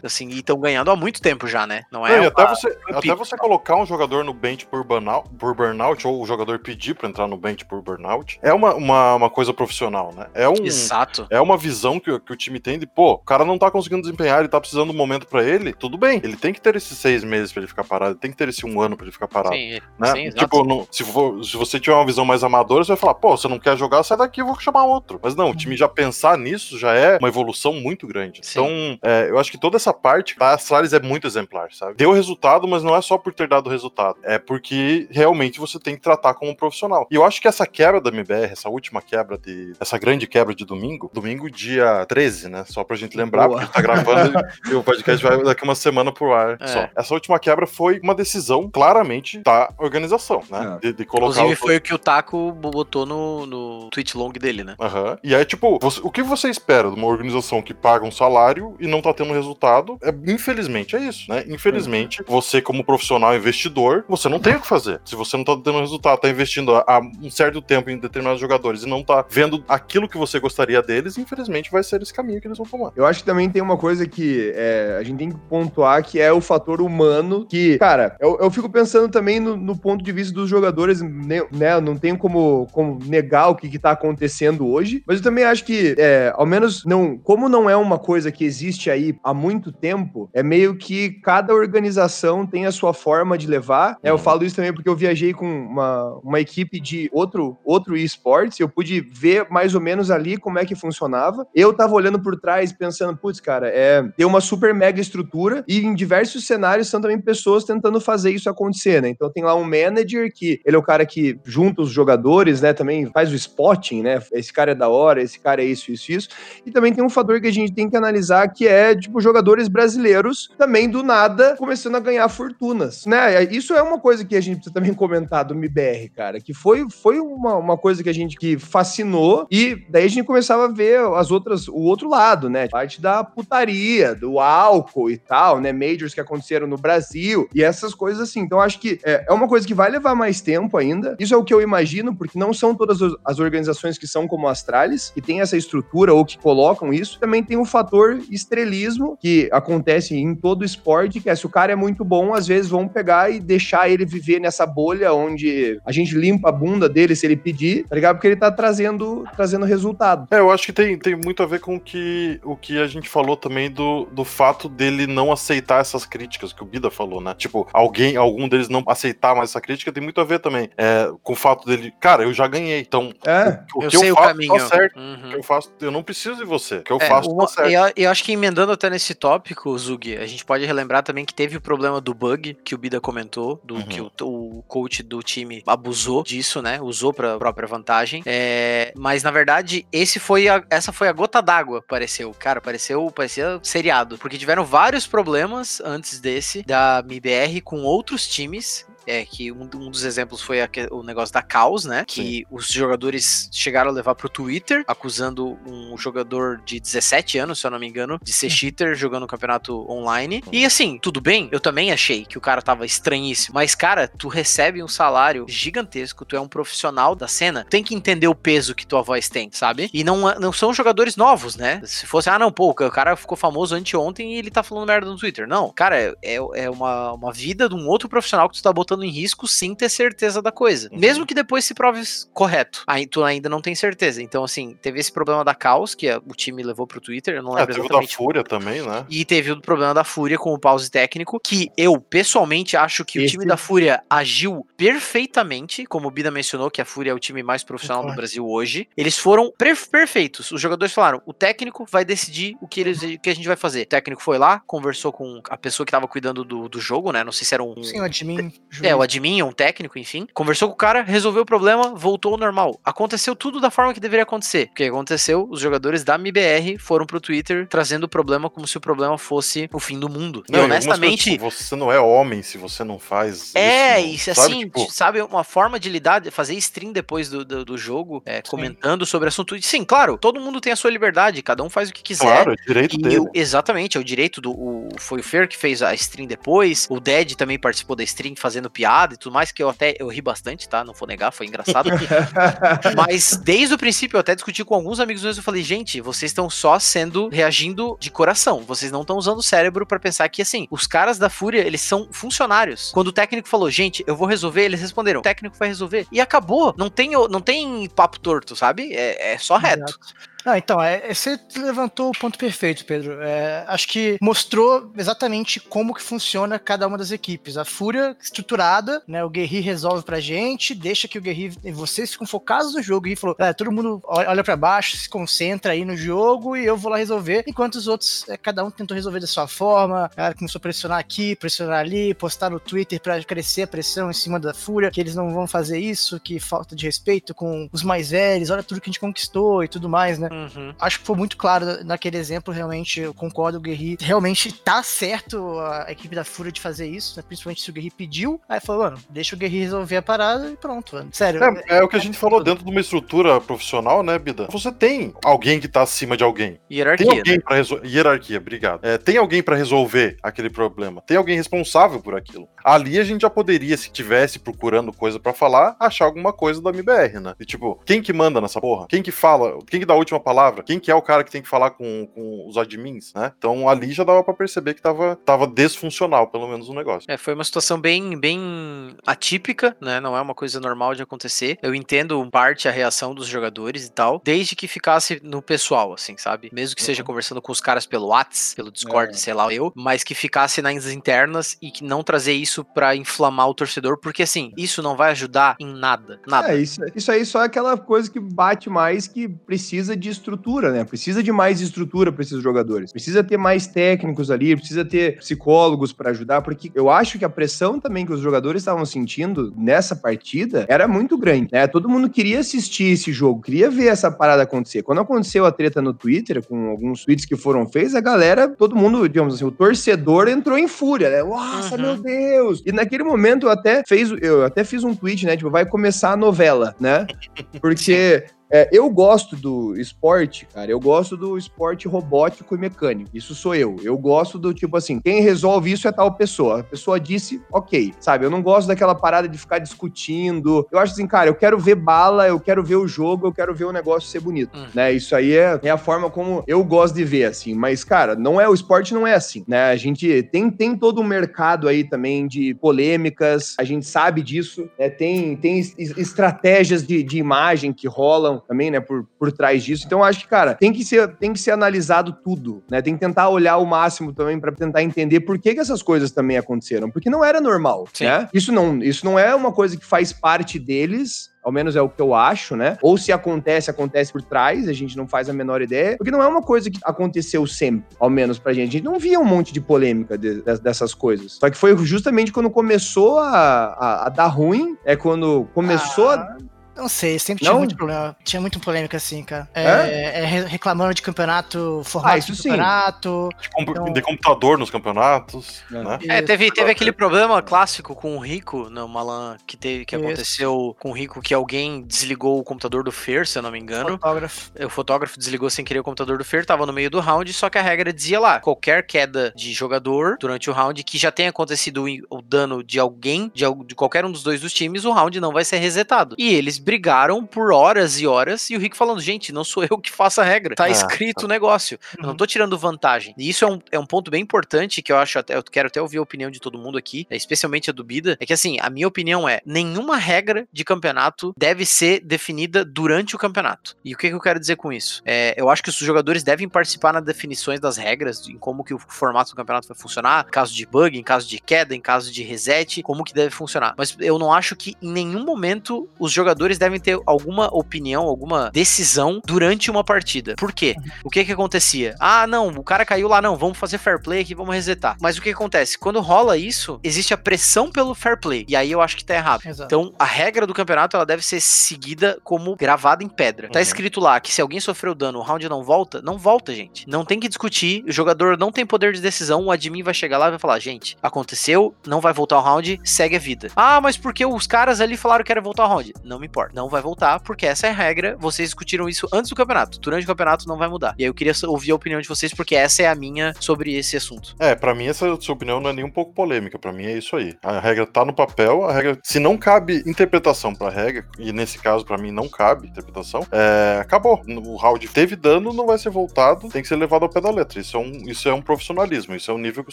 assim, e estão ganhando há muito tempo já, né? Não é. Não, até, você, até você colocar um jogador no bench por burnout, por burnout ou o jogador pedir para entrar no bench por burnout, é uma, uma uma, uma coisa profissional, né? É, um, Exato. é uma visão que, que o time tem de, pô, o cara não tá conseguindo desempenhar, ele tá precisando de um momento pra ele, tudo bem. Ele tem que ter esses seis meses pra ele ficar parado, ele tem que ter esse um ano pra ele ficar parado. Sim, Né? sim, tipo, não- se, for- se você tiver uma visão mais amadora, você vai falar, pô, você não quer jogar, sai daqui, eu vou chamar outro. Mas não, o time já pensar nisso já é uma evolução muito grande. Sim. Então, é, eu acho que toda essa parte da Astralis é muito exemplar, sabe? Deu resultado, mas não é só por ter dado resultado. É porque realmente você tem que tratar como um profissional. E eu acho que essa quebra da MBR, essa última quebra de. Essa grande quebra de domingo, domingo, dia 13, né? Só pra gente lembrar, Boa. porque a gente tá gravando *laughs* e o podcast vai daqui uma semana pro ar. É. Só. Essa última quebra foi uma decisão claramente da organização, né? É. De, de colocar Inclusive o- foi o que o Taco botou no, no tweet long dele, né? Aham. E aí, tipo, você- o que você espera de uma organização que paga um salário e não tá tendo resultado? É, infelizmente é isso, né? Infelizmente, você, como profissional investidor, você não tem o que fazer. Se você não tá tendo resultado, tá investindo há um certo tempo em determinados jogadores e não tá vendo aquilo que você gostaria deles, infelizmente vai ser esse caminho que eles vão tomar. Eu acho que também tem uma coisa que é, a gente tem que pontuar, que é o fator humano, que, cara, eu, eu fico pensando também no, no ponto de vista dos jogadores, né, né, não tenho como, como negar o que, que tá acontecendo hoje, mas eu também acho que, é, ao menos, não, como não é uma coisa que existe aí há muito tempo, é meio que cada organização tem a sua forma de levar, né, eu falo isso também porque eu viajei com uma, uma equipe de outro, outro esportes, eu pude ver mais ou menos ali como é que funcionava. Eu tava olhando por trás pensando, putz, cara, é tem uma super mega estrutura e em diversos cenários são também pessoas tentando fazer isso acontecer, né? Então tem lá um manager que ele é o cara que junta os jogadores, né, também faz o spotting, né? Esse cara é da hora, esse cara é isso, isso, isso. E também tem um fator que a gente tem que analisar que é, tipo, jogadores brasileiros também do nada começando a ganhar fortunas, né? Isso é uma coisa que a gente precisa também comentar do MBR, cara, que foi, foi uma, uma coisa que a gente que fascinou e daí a gente começava a ver as outras, o outro lado, né? Parte da putaria, do álcool e tal, né? Majors que aconteceram no Brasil e essas coisas assim. Então acho que é, é uma coisa que vai levar mais tempo ainda. Isso é o que eu imagino, porque não são todas as- organizações que são como Astralis, que tem essa estrutura ou que colocam isso. Também tem o fator estrelismo, que acontece em todo esporte, que é se o cara é muito bom, às vezes vão pegar e deixar ele viver nessa bolha onde a gente limpa a bunda dele se ele pedir, tá ligado? Porque ele tá trazendo, trazendo resultado. É, eu acho que tem, tem muito a ver com o que, o que a gente falou também do, do fato dele não aceitar essas críticas que o Bida falou, né? Tipo, alguém, algum deles não aceitar mais essa crítica tem muito a ver também é, com o fato dele, cara, eu já ganhei, então É, o eu que sei eu o faço caminho. tá certo. Uhum. O que eu faço, eu não preciso de você. O que eu É, faço uma- tá certo. eu, eu acho que emendando até nesse tópico, Zug, a gente pode relembrar também que teve o problema do bug que o Bida comentou, do Uhum. que o, o coach do time abusou disso, né? Usou pra própria vantagem. É, mas na verdade, esse foi a- essa foi a gota d'água, pareceu. Cara, pareceu, parecia seriado. Porque tiveram vários problemas antes desse, da MIBR com outros times. É, que um, um dos exemplos foi aque- o negócio da Caos, né? Que os jogadores chegaram a levar pro Twitter, acusando um jogador de 17 anos, se eu não me engano, de ser cheater jogando um campeonato online. E assim, tudo bem, eu também achei que o cara tava estranhíssimo. Mas, cara, tu recebe um salário gigantesco, tu é um profissional da cena, tem que entender o peso que tua voz tem, sabe? E não, não são jogadores novos, né? Se fosse, ah, não, pô, o cara ficou famoso anteontem e ele tá falando merda no Twitter. Não, cara, é, é uma, uma vida de um outro profissional que tu tá botando em risco sem ter certeza da coisa. Uhum. Mesmo que depois se prove correto. Aí tu ainda não tem certeza. Então, assim, teve esse problema da Caos, que é- o time levou pro Twitter, eu não É, lembro teve o da exatamente. Fúria também, né? E teve o problema da Fúria com o pause técnico, que eu pessoalmente acho que o Esse- time da Fúria agiu perfeitamente, como o Bida mencionou, que a Fúria é o time mais profissional do. Brasil hoje. Eles foram per- perfeitos. Os jogadores falaram: o técnico vai decidir o que, eles, o que a gente vai fazer. O técnico foi lá, conversou com a pessoa que tava cuidando do, do jogo, né? Não sei se era um. Sim, o admin. É, o admin, um técnico, enfim. Conversou com o cara, resolveu o problema, voltou ao normal. Aconteceu tudo da forma que deveria acontecer. O que aconteceu? Os jogadores da MBR foram pro Twitter trazendo o problema como se o problema fosse o fim do mundo. Não, e honestamente. coisas, tipo, você não é homem se você não faz É, isso. isso sabe? assim, Tipo, sabe, uma forma de lidar, fazer stream depois do, do, do jogo, é, comentando sobre assunto. Sim, claro, todo mundo tem a sua liberdade, cada um faz o que quiser. claro, é direito E dele. o- exatamente, é o direito do. O, foi o Fer que fez a stream depois. O Dead também participou da stream fazendo piada e tudo mais, que eu até eu ri bastante, tá? Não vou negar, foi engraçado. *laughs* Mas desde o princípio eu até discuti com alguns amigos meus, eu falei, gente, vocês estão só sendo reagindo de coração. Vocês não estão usando o cérebro para pensar que assim, os caras da Fúria, eles são funcionários. Quando o técnico falou, gente, eu vou resolver, eles responderam, o técnico vai resolver. E acabou. Não tem, não tem papo torto, sabe? É, é só reto. Exato. Ah, então, é, você levantou o ponto perfeito, Pedro. É, acho que mostrou exatamente como que funciona cada uma das equipes. A Fúria estruturada, né? O Guerri resolve pra gente, deixa que o Guerri. Vocês ficam focados no jogo. E falou: é, todo mundo olha para baixo, se concentra aí no jogo e eu vou lá resolver. Enquanto os outros, é, cada um tentou resolver da sua forma. Cara, começou a pressionar aqui, pressionar ali, postar no Twitter para crescer a pressão em cima da Fúria, que eles não vão fazer isso, que falta de respeito com os mais velhos, olha tudo que a gente conquistou e tudo mais, né? Uhum. Acho que foi muito claro naquele exemplo, realmente, eu concordo, o Guerri realmente tá certo a equipe da Fúria de fazer isso, né? principalmente se o Guerri pediu, aí falou, mano, deixa o Guerri resolver a parada e pronto, mano. Sério. É, é o que a gente falou dentro de uma estrutura profissional, né, Bida? Você tem alguém que tá acima de alguém. Hierarquia. Tem alguém né? pra resolver. Hierarquia, obrigado. É, tem alguém para resolver aquele problema. Tem alguém responsável por aquilo. Ali a gente já poderia, se tivesse procurando coisa para falar, achar alguma coisa da MBR, né? E tipo, quem que manda nessa porra? Quem que fala? Quem que dá a última palavra? Quem que é o cara que tem que falar com, com os admins, né? Então ali já dava para perceber que tava, tava desfuncional, pelo menos o negócio. É, foi uma situação bem, bem atípica, né? Não é uma coisa normal de acontecer. Eu entendo em parte a reação dos jogadores e tal, desde que ficasse no pessoal, assim, sabe? Mesmo que seja conversando com os caras pelo WhatsApp, pelo Discord, É. sei lá eu, mas que ficasse nas internas e que não trazer isso pra inflamar o torcedor, porque assim, isso não vai ajudar em nada. Nada. É, isso, isso aí só é aquela coisa que bate mais que precisa de estrutura, né? Precisa de mais estrutura para esses jogadores. Precisa ter mais técnicos ali, precisa ter psicólogos para ajudar, porque eu acho que a pressão também que os jogadores estavam sentindo nessa partida era muito grande, né? Todo mundo queria assistir esse jogo, queria ver essa parada acontecer. Quando aconteceu a treta no Twitter, com alguns tweets que foram feitos, a galera, todo mundo, digamos assim, o torcedor entrou em fúria, né? Nossa, Uhum. meu Deus! E naquele momento eu até, fez, eu até fiz um tweet, né? Tipo, vai começar a novela, né? *laughs* Porque é, eu gosto do esporte, cara. Eu gosto do esporte robótico e mecânico. Isso sou eu. Eu gosto do tipo assim, quem resolve isso é tal pessoa. A pessoa disse, ok, sabe? Eu não gosto daquela parada de ficar discutindo. Eu acho assim, cara, eu quero ver bala, eu quero ver o jogo, eu quero ver o negócio ser bonito, Hum. né? Isso aí é, é a forma como eu gosto de ver, assim. Mas, cara, não é o esporte, não é assim, né? A gente tem, tem todo um mercado aí também de polêmicas. A gente sabe disso. né? Tem, tem es- estratégias de, de imagem que rolam também, né, por, por trás disso. Então, eu acho que, cara, tem que ser, tem que ser analisado tudo, né? Tem que tentar olhar o máximo também para tentar entender por que, que essas coisas também aconteceram. Porque não era normal, Sim. né? Isso não, isso não é uma coisa que faz parte deles, ao menos é o que eu acho, né? Ou se acontece, acontece por trás, a gente não faz a menor ideia, porque não é uma coisa que aconteceu sempre, ao menos pra gente. A gente não via um monte de polêmica de- de- dessas coisas. Só que foi justamente quando começou a, a- a dar ruim, é quando começou a. Não sei, sempre tinha Não? muito problema. Tinha muito polêmica assim, cara. É, É? é re- reclamando de campeonato, formato Ah, isso de sim. campeonato. De, com- Então- de computador nos campeonatos, É. né? É, teve, teve aquele problema clássico com o Rico no Malan que, teve, que Isso. aconteceu com o Rico, que alguém desligou o computador do Fer, se eu não me engano. Fotógrafo. O fotógrafo desligou sem querer o computador do Fer, tava no meio do round, só que a regra dizia lá: qualquer queda de jogador durante o round que já tenha acontecido o dano de alguém, de, de qualquer um dos dois dos times, o round não vai ser resetado. E eles brigaram por horas e horas, e o Rico falando: gente, não sou *laughs* eu que faço a regra, tá Ah, escrito o negócio. Eu não tô tirando vantagem. E isso é um, é um ponto bem importante que eu acho até, eu quero até ouvir a opinião de todo mundo aqui, é, especialmente a do Bida, é que assim, a minha opinião é, nenhuma regra de campeonato deve ser definida durante o campeonato. E o que, que eu quero dizer com isso? É, eu acho que os jogadores devem participar nas definições das regras, em como que o formato do campeonato vai funcionar, em caso de bug, em caso de queda, em caso de reset, como que deve funcionar. Mas eu não acho que em nenhum momento os jogadores devem ter alguma opinião, alguma decisão durante uma partida. Por quê? O que que acontecia? Ah, não, o cara caiu lá, não, vamos fazer fair play aqui, vamos resetar. Mas o que acontece? Quando rola isso, existe a pressão pelo fair play. E aí eu acho que tá errado. Exato. Então, a regra do campeonato ela deve ser seguida como gravada em pedra. Tá Uhum. escrito lá que se alguém sofreu dano, o round não volta, não volta, gente. Não tem que discutir, o jogador não tem poder de decisão, o admin vai chegar lá e vai falar: gente, aconteceu, não vai voltar o round, segue a vida. Ah, mas porque os caras ali falaram que era voltar o round? Não me importa. For. Não vai voltar, porque essa é a regra. Vocês discutiram isso antes do campeonato. Durante o campeonato não vai mudar. E aí eu queria ouvir a opinião de vocês, porque essa é a minha sobre esse assunto. É, para mim essa sua opinião não é nem um pouco polêmica. Para mim é isso aí. A regra tá no papel, a regra. Se não cabe interpretação pra regra, e nesse caso para mim não cabe interpretação, é, acabou. O round teve dano, não vai ser voltado, tem que ser levado ao pé da letra. Isso é um, isso é um profissionalismo, isso é um nível que o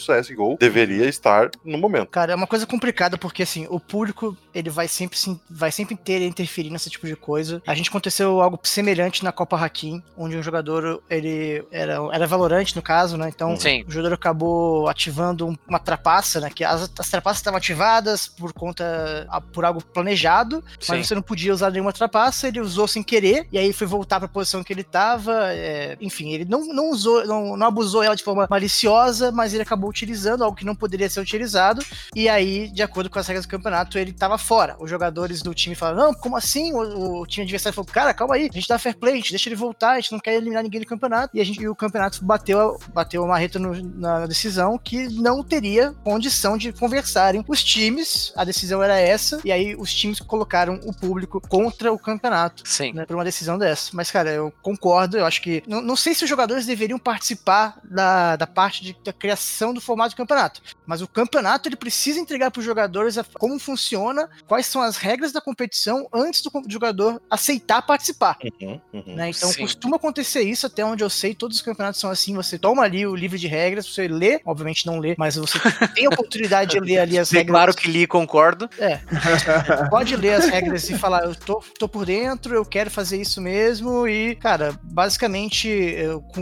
CSGO deveria estar no momento. Cara, é uma coisa complicada porque assim, o público ele vai sempre vai sempre ter interferir nesse tipo de coisa. A gente aconteceu algo semelhante na Copa Hakim, onde um jogador ele era, era valorante no caso, né? Então Sim. o jogador acabou ativando uma trapaça, né? Que as, as trapaças estavam ativadas por conta por algo planejado, Sim. mas você não podia usar nenhuma trapaça, ele usou sem querer, e aí foi voltar para a posição que ele estava. É, enfim, ele não, não usou, não, não abusou ela de forma maliciosa, mas ele acabou utilizando algo que não poderia ser utilizado, e aí, de acordo com as regras do campeonato, ele estava fora. Os jogadores do time falaram: não, como assim? O, o time adversário falou: cara, calma aí, a gente dá fair play, a gente deixa ele voltar, a gente não quer eliminar ninguém do campeonato, e, a gente, e o campeonato bateu, bateu a marreta no, na decisão que não teria condição de conversarem os times, a decisão era essa, e aí os times colocaram o público contra o campeonato Sim. né, por uma decisão dessa. Mas, cara, eu concordo, eu acho que. Não, não sei se os jogadores deveriam participar da, da parte de, da criação do formato do campeonato, mas o campeonato ele precisa entregar para os jogadores a- como funciona, quais são as regras da competição antes do, com- do jogador aceitar participar. Uhum, uhum. Né? Então Sim. costuma acontecer isso, até onde eu sei, todos os campeonatos são assim, você toma ali o livro de regras, você lê, obviamente não lê, mas você tem a oportunidade de ler ali as *laughs* regras. Declaro que li e concordo. É. Pode ler as regras e falar, eu tô, tô por dentro, eu quero fazer isso mesmo. E, cara, basicamente, eu, com,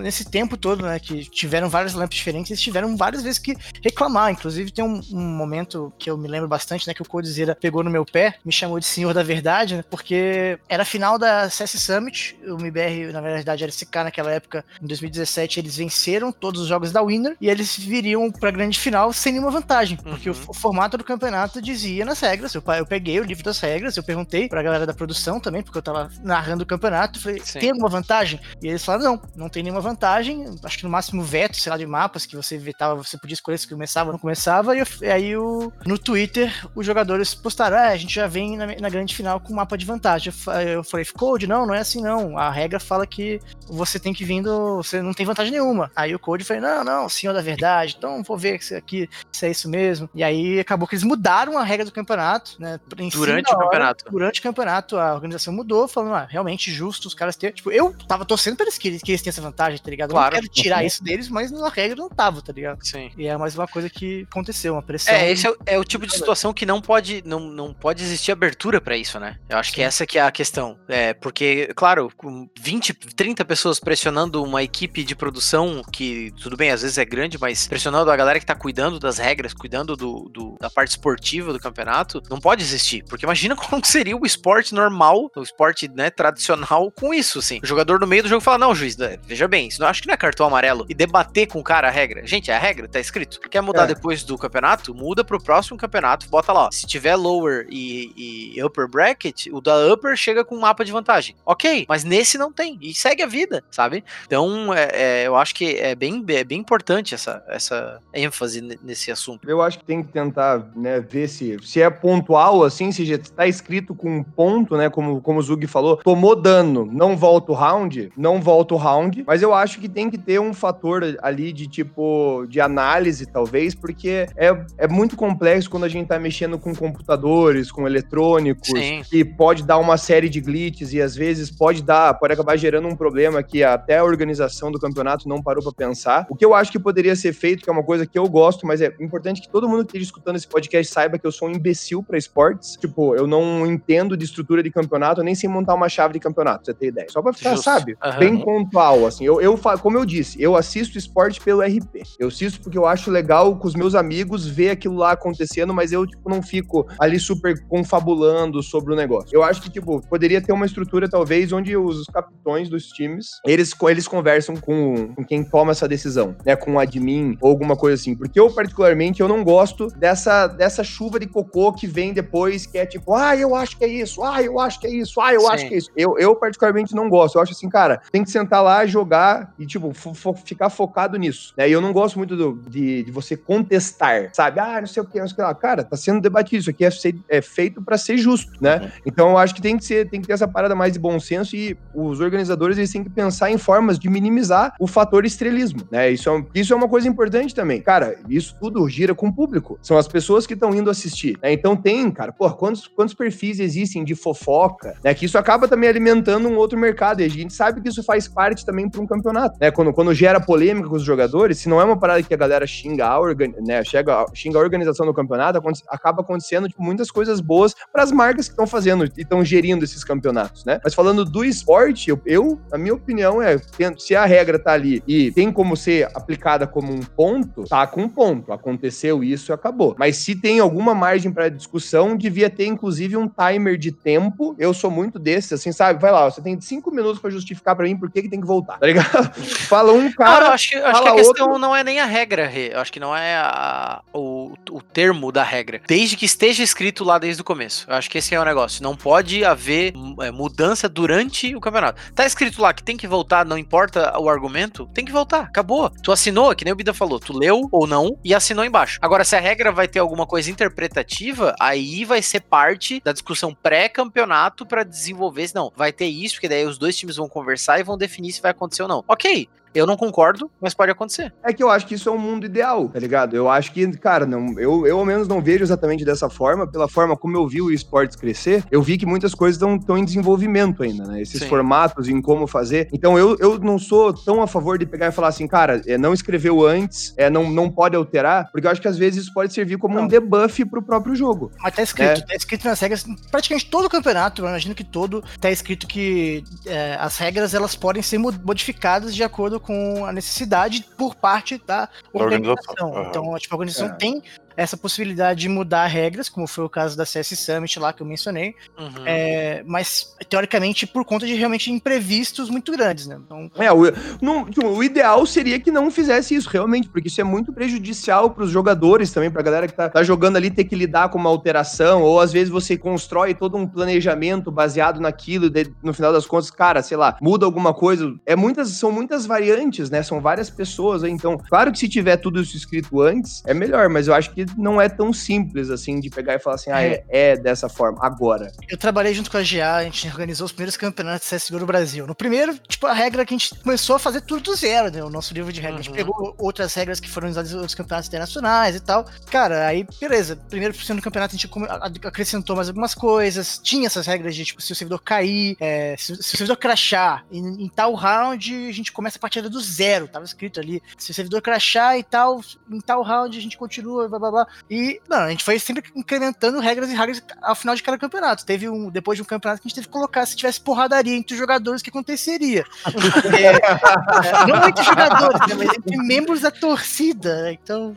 nesse tempo todo, né, que tiveram várias lamps diferentes, eles tiveram várias vezes que reclamar. Inclusive, tem um, um momento que eu me lembro bastante, né, que o Codizera pegou no meu pé, me chamou de Senhor da Verdade, né, porque era final da CS Summit, o MBR, na verdade, era SK naquela época, em 2017, eles venceram todos os jogos da Winner e eles viriam pra grande final sem nenhuma vantagem, porque Uhum. o, o formato do campeonato dizia nas regras. Eu, eu peguei o livro das regras, eu perguntei pra galera da produção também, porque eu tava narrando o campeonato, falei, Sim. tem alguma vantagem? E eles falaram, não, não tem nenhuma vantagem, acho que no máximo veto, sei lá, de mapas que você vetava, você podia escolher se começava ou não começava, e, eu- e aí o, no Twitter os jogadores postaram, ah, a gente já vem na, na grande final com mapa de vantagem. Eu, fa- eu falei, Code, não, não é assim não, a regra fala que você tem que vir do, você não tem vantagem nenhuma. Aí o Code falou, não, não, senhor da verdade, então vou ver se aqui se é isso mesmo. E aí acabou que eles mudaram a regra do campeonato, né? Durante o hora, campeonato. Durante o campeonato, a organização mudou, falando, ah, realmente justo os caras terem. Tipo, eu tava torcendo pra eles que, eles- que eles tenham essa vantagem, tá ligado? Claro. Eu não quero tirar isso deles, mas na regra não tava, tá ligado? Sim. E é mais uma coisa que aconteceu, uma pressão. É, esse é, o- é o tipo de situação que não pode, não, não pode existir abertura pra isso, né? Eu acho que essa que é a questão. É, porque, claro, com 20, 30 pessoas pressionando uma equipe de produção que, tudo bem, às vezes é grande, mas pressionando a galera que tá cuidando das regras, cuidando do, do- da parte esportiva do campeonato, não pode existir. Porque imagina *laughs* como seria o esporte normal, o esporte, né, tradicional com isso, assim. O jogador no meio do jogo fala, não, juiz, né, veja bem, isso não acho que não é cartão amarelo. E debater com o cara a regra. Gente, é a regra, tá escrito. Quer mudar É. depois do campeonato? Muda pro próximo campeonato, bota lá, ó. Se tiver lower e, e upper bracket, o da upper chega com um mapa de vantagem. Ok, mas nesse não tem. E segue a vida, sabe? Então, é, é, eu acho que é bem, é bem importante essa, essa ênfase ne- nesse assunto. Eu acho que tem que tentar, né, ver se, se é pontual, assim, se já está escrito com um ponto, né, como, como o Zug falou, tomou dano, não volta o round, não volta o round, mas eu acho que tem que ter um fator ali de tipo, de análise, talvez, porque é, é muito complexo quando a gente tá mexendo com computadores, com eletrônicos, Sim. Que pode dar uma série de glitches e às vezes pode dar, pode acabar gerando um problema que até a organização do campeonato não parou pra pensar. O que eu acho que poderia ser feito, que é uma coisa que eu gosto, mas é importante que todo mundo que esteja escutando esse podcast saiba que eu sou um imbecil pra esportes. Tipo, eu não entendo de estrutura de campeonato, nem sei montar uma chave de campeonato, você ter ideia. Só pra ficar, Justo. sabe? Aham. Bem pontual, assim. Eu, eu, como eu disse, eu assisto esporte pelo RP. Eu assisto porque eu acho legal com os meus amigos ver aquilo lá acontecendo, mas eu, tipo, não fico ali super confabulando sobre o negócio. Eu acho que, tipo, poderia ter uma estrutura, talvez, onde os capitões dos times, eles, eles conversam com, com quem toma essa decisão, né? Com o admin ou alguma coisa assim. Porque eu, particularmente, eu não gosto dessa, dessa chuva de cocô que vem depois, que é tipo, ah, eu acho que é isso, ah, eu acho que é isso, ah, eu Sim. acho que é isso. Eu, eu, particularmente, não gosto. Eu acho assim, cara, tem que sentar lá, jogar e, tipo, fo- ficar focado nisso. Né? E eu não gosto muito do- de, de você contestar, sabe? Ah, não sei o que, não sei o que lá. Cara, tá sendo debatido. Isso aqui é, é feito pra ser justo, né? Né? Então eu acho que tem que ser, tem que ter essa parada mais de bom senso e os organizadores eles têm que pensar em formas de minimizar o fator estrelismo, né? Isso é, isso é uma coisa importante também. Cara, isso tudo gira com o público. São as pessoas que estão indo assistir, né? Então tem, cara, pô, quantos, quantos perfis existem de fofoca, né? Que isso acaba também alimentando um outro mercado e a gente sabe que isso faz parte também para um campeonato, né? Quando, quando gera polêmica com os jogadores, se não é uma parada que a galera xinga a, organ, né? Chega, xinga a organização do campeonato, acaba acontecendo tipo, muitas coisas boas para as marcas estão fazendo e estão gerindo esses campeonatos, né? Mas falando do esporte, eu, eu, a minha opinião é, se a regra tá ali e tem como ser aplicada como um ponto, tá com um ponto. Aconteceu isso e acabou. Mas se tem alguma margem para discussão, devia ter inclusive um timer de tempo. Eu sou muito desse, assim, sabe? Vai lá, você tem cinco minutos para justificar para mim por que, que tem que voltar, tá ligado? *laughs* Fala um cara. eu acho que, acho que a questão outro... não é nem a regra, Rê. Eu acho que não é a, o, o termo da regra. Desde que esteja escrito lá desde o começo. Eu acho que esse é negócio. Não pode haver é, mudança durante o campeonato. Tá escrito lá que tem que voltar, não importa o argumento, tem que voltar. Acabou. Tu assinou, que nem o Bida falou, tu leu ou não e assinou embaixo. Agora, se a regra vai ter alguma coisa interpretativa, aí vai ser parte da discussão pré-campeonato para desenvolver se não, vai ter isso, porque daí os dois times vão conversar e vão definir se vai acontecer ou não. Ok, eu não concordo, mas pode acontecer. É que eu acho que isso é um mundo ideal, tá ligado? Eu acho que, cara, não, eu, eu ao menos não vejo exatamente dessa forma, pela forma como eu vi o esportes crescer, eu vi que muitas coisas estão em desenvolvimento ainda, né? Esses Sim. formatos em como fazer. Então eu, eu não sou tão a favor de pegar e falar assim, cara, é, não escreveu antes, é, não, não pode alterar, porque eu acho que às vezes isso pode servir como não. um debuff pro próprio jogo. Mas tá escrito, é. tá escrito nas regras, praticamente todo o campeonato, eu imagino que todo, tá escrito que é, as regras elas podem ser modificadas de acordo com a necessidade por parte da organização. organização. Então, tipo, a organização é. tem essa possibilidade de mudar regras, como foi o caso da CS Summit lá que eu mencionei, uhum. é, mas teoricamente por conta de realmente imprevistos muito grandes, né? Então... É, o, não, tipo, o ideal seria que não fizesse isso, realmente, porque isso é muito prejudicial para os jogadores também, para a galera que tá, tá, jogando ali ter que lidar com uma alteração, ou às vezes você constrói todo um planejamento baseado naquilo, e no final das contas, cara, sei lá, muda alguma coisa. É muitas, são muitas variantes, né? São várias pessoas, né? então, claro que se tiver tudo isso escrito antes, é melhor, mas eu acho que não é tão simples assim de pegar e falar assim, ah, é, é dessa forma, agora. Eu trabalhei junto com a GA, a gente organizou os primeiros campeonatos de CSGO no Brasil. No primeiro, tipo, a regra que a gente começou a fazer tudo do zero, né? O nosso livro de regras. Uhum. A gente uhum. pegou outras regras que foram usadas nos campeonatos internacionais e tal. Cara, aí, beleza. Primeiro por cento do campeonato a gente acrescentou mais algumas coisas. Tinha essas regras de, tipo, se o servidor cair, é, se, se, o servidor crachar em, em, tal round, a gente começa a partida do zero. Tava escrito ali. Se o servidor crachar e tal, em tal round a gente continua, blá blá blá. E, mano, a gente foi sempre incrementando regras e regras ao final de cada campeonato. Teve um, depois de um campeonato que a gente teve que colocar se tivesse porradaria entre os jogadores, o que aconteceria. é, não entre jogadores, né, mas entre membros da torcida. Né, então,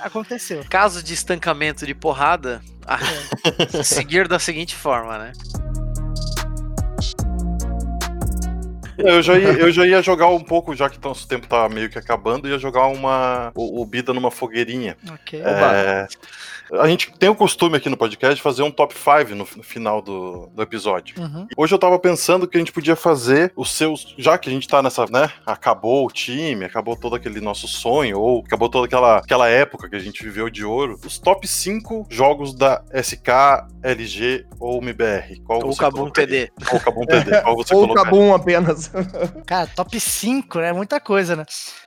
aconteceu. Caso de estancamento de porrada, é. seguir da seguinte forma, né? Eu já, ia, eu já ia jogar um pouco, já que o tempo tá meio que acabando, ia jogar uma o, o Bida numa fogueirinha. Ok. É, a gente tem o costume aqui no podcast de fazer um top 5 no, no, final do, do episódio. Uhum. Hoje eu tava pensando que a gente podia fazer os seus. Já que a gente tá nessa, né? Acabou o time, acabou todo aquele nosso sonho, ou acabou toda aquela, aquela época que a gente viveu de ouro. Os top 5 jogos da SK, LG ou MBR. Qual ou Kabum TD. Ou Kabum TD. Qual você *laughs* ou Kabum apenas. *laughs* Cara, top 5, né? Muita coisa, né?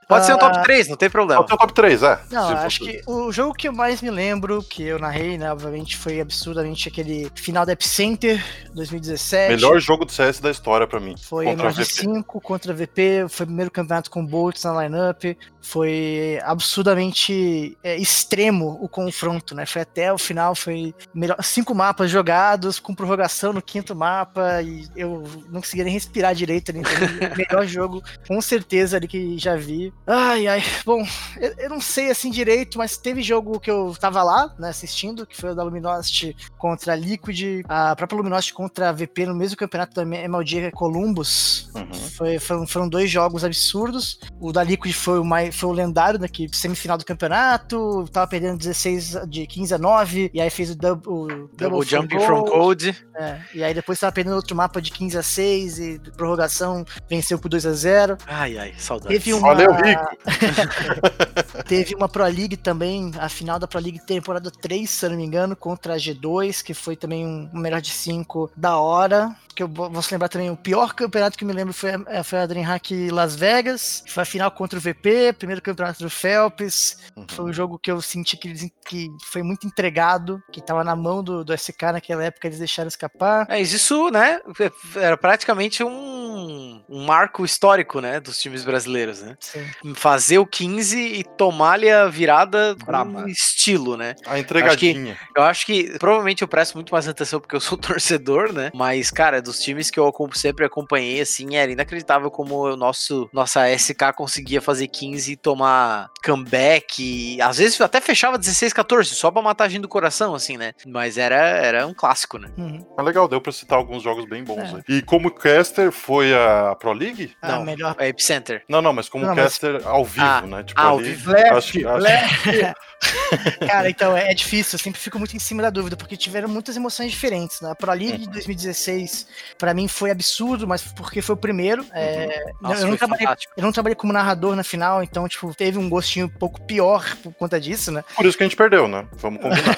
Pode ser o top 3, ah, não tem problema. Pode ser o top 3, é. Não, acho que o jogo que eu mais me lembro, que eu narrei, né, obviamente, foi absurdamente aquele final da Epicenter 2017. Melhor jogo do CS da história pra mim. Foi MG5 contra VP, foi o primeiro campeonato com Bolts na lineup. Foi absurdamente é, extremo o confronto, né? Foi até o final, foi melhor, cinco mapas jogados, com prorrogação no quinto mapa, e eu não conseguia nem respirar direito ali. Então, *laughs* melhor jogo, com certeza, ali que já vi. Ai, ai. Bom, eu, eu, não sei assim direito, mas teve jogo que eu tava lá, né, assistindo, que foi o da Luminosity contra a Liquid, a própria Luminosity contra a VP no mesmo campeonato da MLG Columbus. Uhum. Foi, foram, foram dois jogos absurdos. O da Liquid foi o, mais, foi o lendário daqui, semifinal do campeonato, tava perdendo 16 de 15 a 9, e aí fez o double, o double, double jumping from code. É, e aí depois tava perdendo outro mapa de 15 a 6 e prorrogação venceu por 2 a 0. Ai, ai, saudade. Teve uma, *laughs* Teve uma Pro League também, a final da Pro League temporada 3, se eu não me engano, contra a G2, que foi também um melhor de 5 da hora que eu vou se lembrar também, o pior campeonato que eu me lembro foi, a, foi a DreamHack Las Vegas, foi a final contra o VP, primeiro campeonato do Phelps, uhum. foi um jogo que eu senti que, eles, que foi muito entregado, que tava na mão do, do SK naquela época, eles deixaram escapar. É, isso, né, era praticamente um, um marco histórico, né, dos times brasileiros, né? Sim. Fazer o 15 e tomar-lhe a virada com estilo, né? A entregadinha. Eu acho, que, eu acho que provavelmente eu presto muito mais atenção porque eu sou *laughs* torcedor, né? Mas, cara, dos times que eu sempre acompanhei, assim, era inacreditável como o nosso nossa SK conseguia fazer 15 e tomar comeback. E, às vezes até fechava 16, 14, só pra matar a gente do coração, assim, né? Mas era, era um clássico, né? Uhum. É legal, deu pra citar alguns jogos bem bons. É. E como caster foi a Pro League? Ah, não, melhor. A Epicenter. Não, não, mas como não, caster mas... ao vivo, ah, né? Tipo, ao vivo. Acho, acho... *laughs* Cara, então é, é, difícil, eu sempre fico muito em cima da dúvida, porque tiveram muitas emoções diferentes. Na né? Pro League de 2016, para mim foi absurdo, mas porque foi o primeiro. É, uhum. Nossa, eu, não trabalhei, eu, não trabalhei, como narrador na final, então, tipo, teve um gostinho um pouco pior por conta disso, né? Por isso que a gente perdeu, né? Vamos combinar.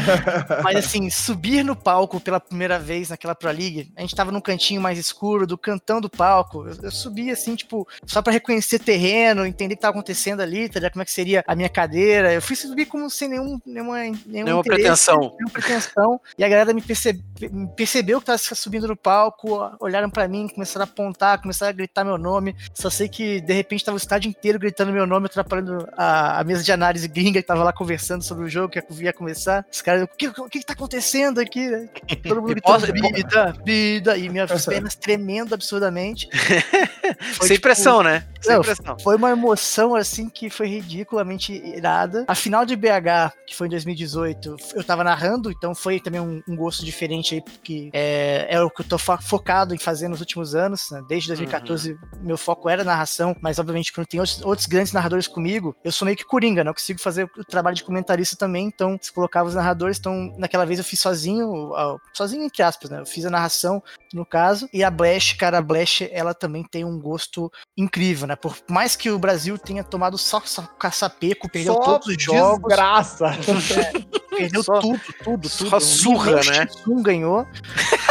*laughs* mas assim, subir no palco pela primeira vez naquela Pro League, a gente tava num cantinho mais escuro, do cantão do palco. Eu, eu subi assim, tipo, só para reconhecer terreno, entender o que tava acontecendo ali, tá, como é que seria a minha cadeira. Eu fui subir como sem nenhum, nenhuma, nenhum nenhuma pretensão. Nenhuma pretensão. E a galera me, percebe, percebeu que tava subindo no palco, olharam para mim, começaram a apontar, começaram a gritar meu nome. Só sei que de repente tava o estádio inteiro gritando meu nome, atrapalhando a, a mesa de análise gringa que tava lá conversando sobre o jogo que ia começar. Os caras, o que, o que, que tá acontecendo aqui? *laughs* Todo mundo gritando, vida, vida, e minhas pernas tremendo absurdamente. *laughs* Foi, Sem tipo, pressão, né? Sem não, pressão. Foi uma emoção assim que foi ridiculamente irada. A final de BH, que foi em 2018, eu tava narrando, então foi também um, um gosto diferente aí, porque é, é o que eu tô focado em fazer nos últimos anos. Né? Desde 2014, uhum. meu foco era narração, mas obviamente quando tem outros, outros, grandes narradores comigo, eu sou meio que coringa, né? Eu consigo fazer o trabalho de comentarista também, então se colocava os narradores, então naquela vez eu fiz sozinho, sozinho entre aspas, né? Eu fiz a narração, no caso, e a Blash, cara, a Blash, ela também tem um gosto incrível, né? Por mais que o Brasil tenha tomado só, só caçapeco, perdeu só todos os jogos. Desgraça! É, perdeu só, tudo, tudo, tudo. Só surra, né? Um ganhou.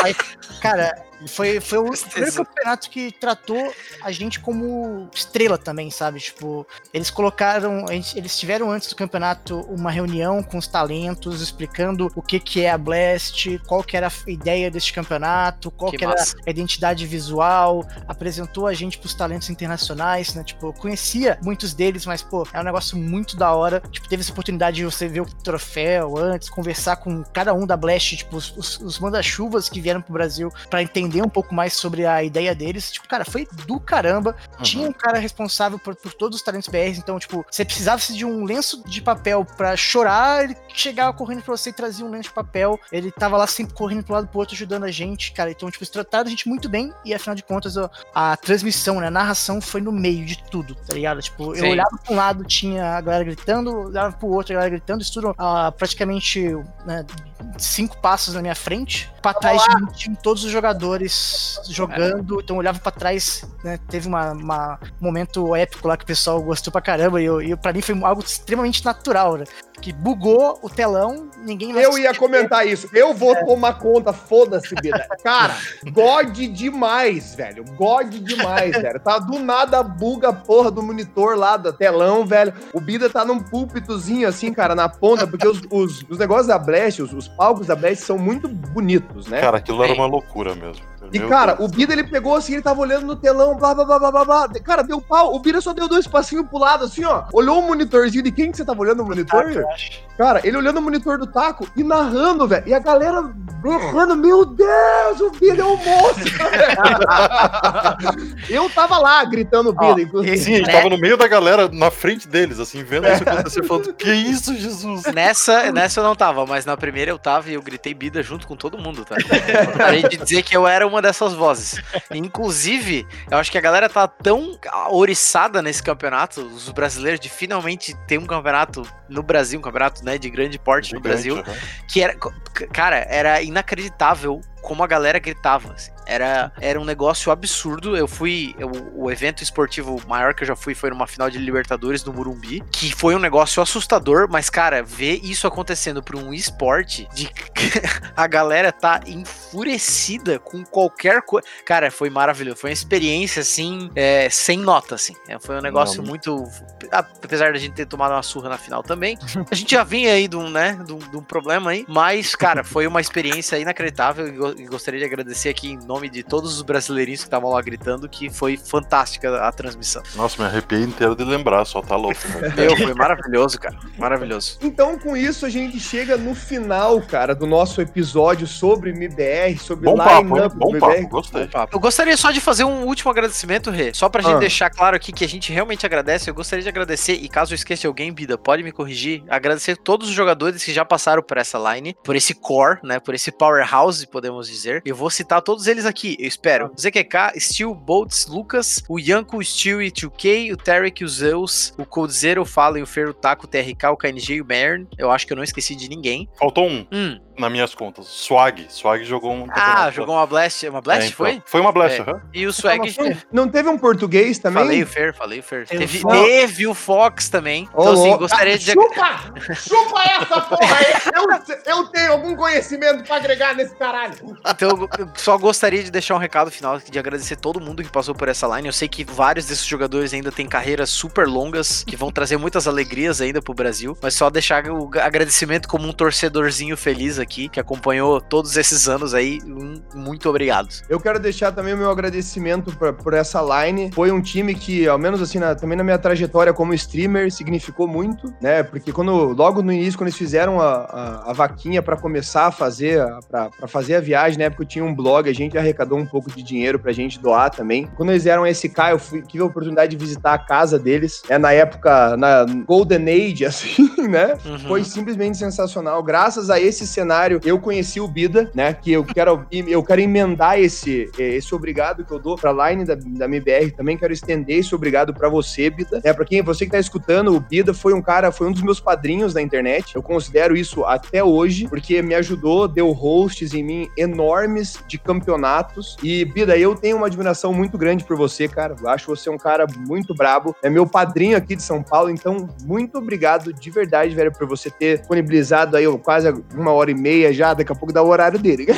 Aí, cara, foi, foi o primeiro campeonato que tratou a gente como estrela também, sabe? Tipo, eles colocaram. Eles tiveram antes do campeonato uma reunião com os talentos, explicando o que, que é a Blast, qual que era a ideia deste campeonato, qual que, que era a identidade visual, apresentou a gente pros talentos internacionais, né? Tipo, eu conhecia muitos deles, mas, pô, é um negócio muito da hora. Tipo, teve essa oportunidade de você ver o troféu antes, conversar com cada um da Blast, tipo, os, os, os manda-chuvas que vieram pro Brasil para entender entender um pouco mais sobre a ideia deles. Tipo, cara, foi do caramba. Uhum. Tinha um cara responsável por, por todos os talentos BRs, então, tipo, você precisava de um lenço de papel para chorar, ele chegava correndo pra você e trazia um lenço de papel. Ele tava lá sempre correndo pro lado pro outro, ajudando a gente, cara. Então, tipo, eles trataram a gente muito bem e, afinal de contas, a, a transmissão, né, a narração foi no meio de tudo, tá ligado? Tipo, Sim. eu olhava pra um lado, tinha a galera gritando, olhava pro outro, a galera gritando, isso tudo uh, praticamente né, cinco passos na minha frente. Pra trás de mim tinham todos os jogadores jogando, então olhava pra trás, né? Teve um momento épico lá que o pessoal gostou pra caramba, e, eu, e pra mim foi algo extremamente natural, né? Que bugou o telão, ninguém Eu ia comentar isso. Eu vou é. tomar conta, foda-se, Bida. Cara, God demais, velho. God demais, velho. Tá do nada buga a porra do monitor lá, do telão, velho. O Bida tá num púlpitozinho assim, cara, na ponta, porque os, os, os negócios da Blast, os, os palcos da Blast são muito bonitos, né? Cara, aquilo era uma loucura mesmo. E, cara, Deus o Bida ele pegou assim, ele tava olhando no telão, blá blá blá blá blá blá. Cara, deu pau. O Bida só deu dois passinhos pro lado, assim, ó. Olhou o monitorzinho de quem que você tava olhando o monitor? Cara, ele olhando o monitor do taco e narrando, velho. E a galera berrando, meu Deus, o Bida é um monstro, *laughs* Eu tava lá gritando o Bida, inclusive. Sim, a gente tava no meio da galera, na frente deles, assim, vendo isso acontecer, falando, que isso, Jesus? Nessa, nessa eu não tava, mas na primeira eu tava e eu gritei Bida junto com todo mundo, tá? Parei de dizer que eu era uma dessas vozes. Inclusive, eu acho que a galera tá tão oriçada nesse campeonato, os brasileiros, de finalmente ter um campeonato no Brasil, um campeonato né, de grande porte no Brasil, uhum. que era, cara, era inacreditável como a galera gritava. Assim. Era, era um negócio absurdo. Eu fui. eu- o evento esportivo maior que eu já fui foi numa final de Libertadores no Murumbi, que foi um negócio assustador, mas, cara, ver isso acontecendo pra um esporte de *laughs* a galera tá enfurecida com qualquer coisa. Cara, foi maravilhoso. Foi uma experiência, assim, é, sem nota, assim. É, foi um negócio Não. muito. Apesar da gente ter tomado uma surra na final também. A gente já vinha aí de um, né, de um, de um problema aí. Mas, cara, foi uma experiência inacreditável. E go- e gostaria de agradecer aqui em nome de todos os brasileirinhos que estavam lá gritando, que foi fantástica a transmissão. Nossa, me arrepiei inteiro de lembrar, só tá louco. velho. Meu, foi maravilhoso, cara. Maravilhoso. Então, com isso, a gente chega no final, cara, do nosso episódio sobre MBR, sobre Bom papo, do Bom MBR. papo, gostei. Eu gostaria só de fazer um último agradecimento, Rê. Só pra gente Ah. deixar claro aqui que a gente realmente agradece. Eu gostaria de agradecer, e caso eu esqueça alguém, Bida, pode me corrigir. Agradecer todos os jogadores que já passaram por essa line, por esse core, né? Por esse powerhouse, podemos dizer. Eu vou citar todos eles aqui, eu espero. ZQK, Steel, Boltz, Lucas, o Yanko, o Steel e o 2K, o Tarek, o Zeus, o Coldzera, o Fallen, o Fer, o Taco, o TRK, o KNG e o Mern. Eu acho que eu não esqueci de ninguém. Faltou um, Hum. Nas minhas contas. Swag. Swag jogou um. Ah, jogou uma Blast. Uma É, Blast, então. foi? Foi uma Blast, É. aham. E o Swag. Não teve um português também? Falei o Fer, falei o Fer. Teve, teve o Fox também. Ô, Então, assim, gostaria de. Chupa! Chupa essa porra aí! Eu, eu tenho algum conhecimento pra agregar nesse caralho. Então, eu eu só gostaria de deixar um recado final de agradecer todo mundo que passou por essa line. Eu sei que vários desses jogadores ainda têm carreiras super longas, que vão trazer muitas alegrias ainda pro Brasil. Mas só deixar o agradecimento como um torcedorzinho feliz aqui, que acompanhou todos esses anos aí. Um muito obrigado. Eu quero deixar também o meu agradecimento pra- por essa line. Foi um time que, ao menos assim, na- também na minha trajetória como streamer, significou muito, né? Porque quando, logo no início, quando eles fizeram a, a, a vaquinha pra começar a fazer, a- pra pra fazer a viagem, na época eu tinha um blog, a gente arrecadou um pouco de dinheiro pra gente doar também. Quando eles eram SK, eu fui, tive a oportunidade de visitar a casa deles, é na época, na Golden Age, *laughs* assim, né? Uhum. Foi simplesmente sensacional. Graças a esse cenário, eu conheci o Bida, né? Que eu quero, eu quero emendar esse, esse obrigado que eu dou pra line da, da MBR. Também quero estender esse obrigado pra você, Bida. É, pra quem você que tá escutando, o Bida foi um cara, foi um dos meus padrinhos na internet. Eu considero isso até hoje, porque me ajudou, deu hosts em mim enormes de campeonatos. E, Bida, eu tenho uma admiração muito grande por você, cara. Eu acho você um cara muito brabo. É meu padrinho aqui de São Paulo, então muito obrigado de verdade, velho, por você ter disponibilizado aí quase uma hora e meia já, daqui a pouco dá o horário dele. *laughs*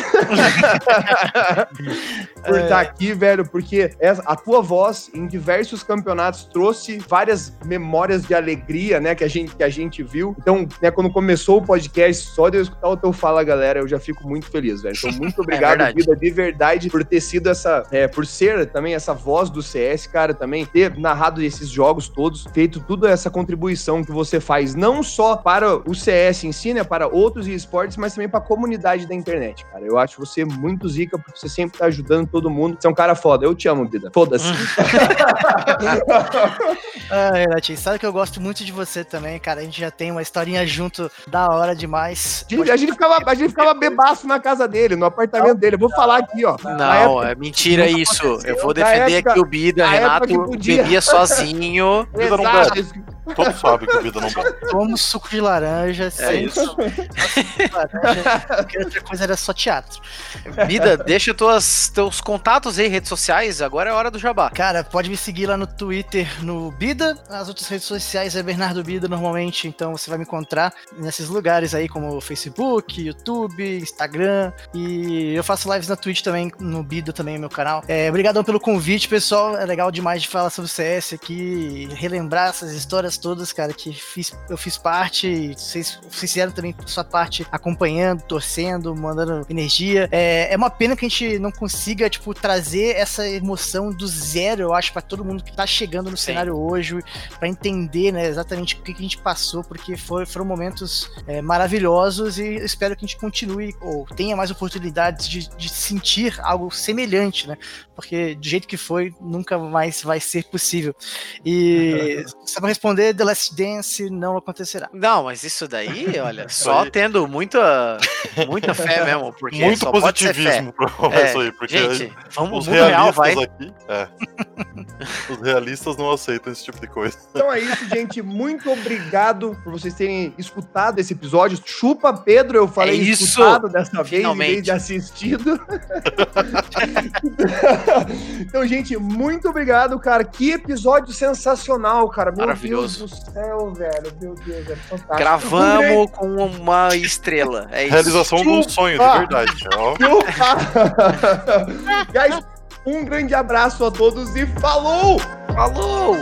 por estar aqui, velho, porque a tua voz em diversos campeonatos trouxe várias memórias de alegria, né, que a gente, que a gente viu. Então, né, quando começou o podcast, só de eu escutar o teu Fala, galera, eu já fico muito feliz, velho. Então, muito *laughs* obrigado, verdade. Vida, de verdade, por ter sido essa, é, por ser também essa voz do CS, cara, também ter narrado esses jogos todos, feito toda essa contribuição que você faz, não só para o CS em si, né, para outros esportes, mas também para a comunidade da internet, cara. Eu acho você muito zica, porque você sempre tá ajudando todo mundo. Você é um cara foda. Eu te amo, Vida. Foda-se. *laughs* Ah, Renatinho, sabe que eu gosto muito de você também, cara. A gente já tem uma historinha junto da hora demais. A gente, a gente ficava, a gente ficava bebaço na casa dele, no apartamento dele. Eu vou falar aqui, ó. Não, época- é mentira isso. aconteceu. Eu vou defender época- aqui o Bida. na Renato bebia sozinho. *laughs* Vida não bebe. Todos sabem que a vida não bebe. Tomo suco de laranja. É sem isso. suco de laranja, *laughs* outra coisa era só teatro. Bida, deixa tuas, teus contatos aí, redes sociais. Agora é hora do jabá. Cara, pode me seguir lá no Twitter, no Bida. As outras redes sociais é Bernardo Bida normalmente, então você vai me encontrar nesses lugares aí, como Facebook, YouTube, Instagram. E eu faço lives na Twitch também, no Bida também, meu canal. É, obrigadão pelo convite, pessoal. É legal demais de falar sobre o CS aqui, relembrar essas histórias todas, cara, que fiz, eu fiz parte. e Vocês vocês fizeram também sua parte acompanhando, torcendo, mandando energia. É, é uma pena que a gente não consiga, tipo, trazer essa emoção do zero, eu acho, pra todo mundo que tá chegando no Sim. cenário hoje, pra entender, né, exatamente o que, que a gente passou, porque foi- foram momentos é, maravilhosos e eu espero que a gente continue ou tenha mais oportunidades de, de sentir algo semelhante, né? Porque do jeito que foi, nunca mais vai ser possível. E *laughs* só pra responder, The Last Dance não acontecerá. Não, mas isso daí, olha, só tendo muita, muita fé *laughs* mesmo, porque Muito só pode ser fé. positivismo pra falar É, aí, porque Gente, vamos os real, realistas vai. aqui. É. *laughs* Os realistas não aceitam esse tipo de coisa. Então é isso, gente. Muito obrigado por vocês terem escutado esse episódio. Chupa, Pedro. Eu falei É isso! escutado dessa vez em Finalmente. vez de assistido. *laughs* então, gente, muito obrigado, cara. Que episódio sensacional, cara. Meu Maravilhoso. Deus do céu, velho. Meu Deus, é fantástico. Gravamos com uma estrela. É isso. Realização de um sonho, de verdade. *laughs* Guys, um grande abraço a todos e falou! Falou!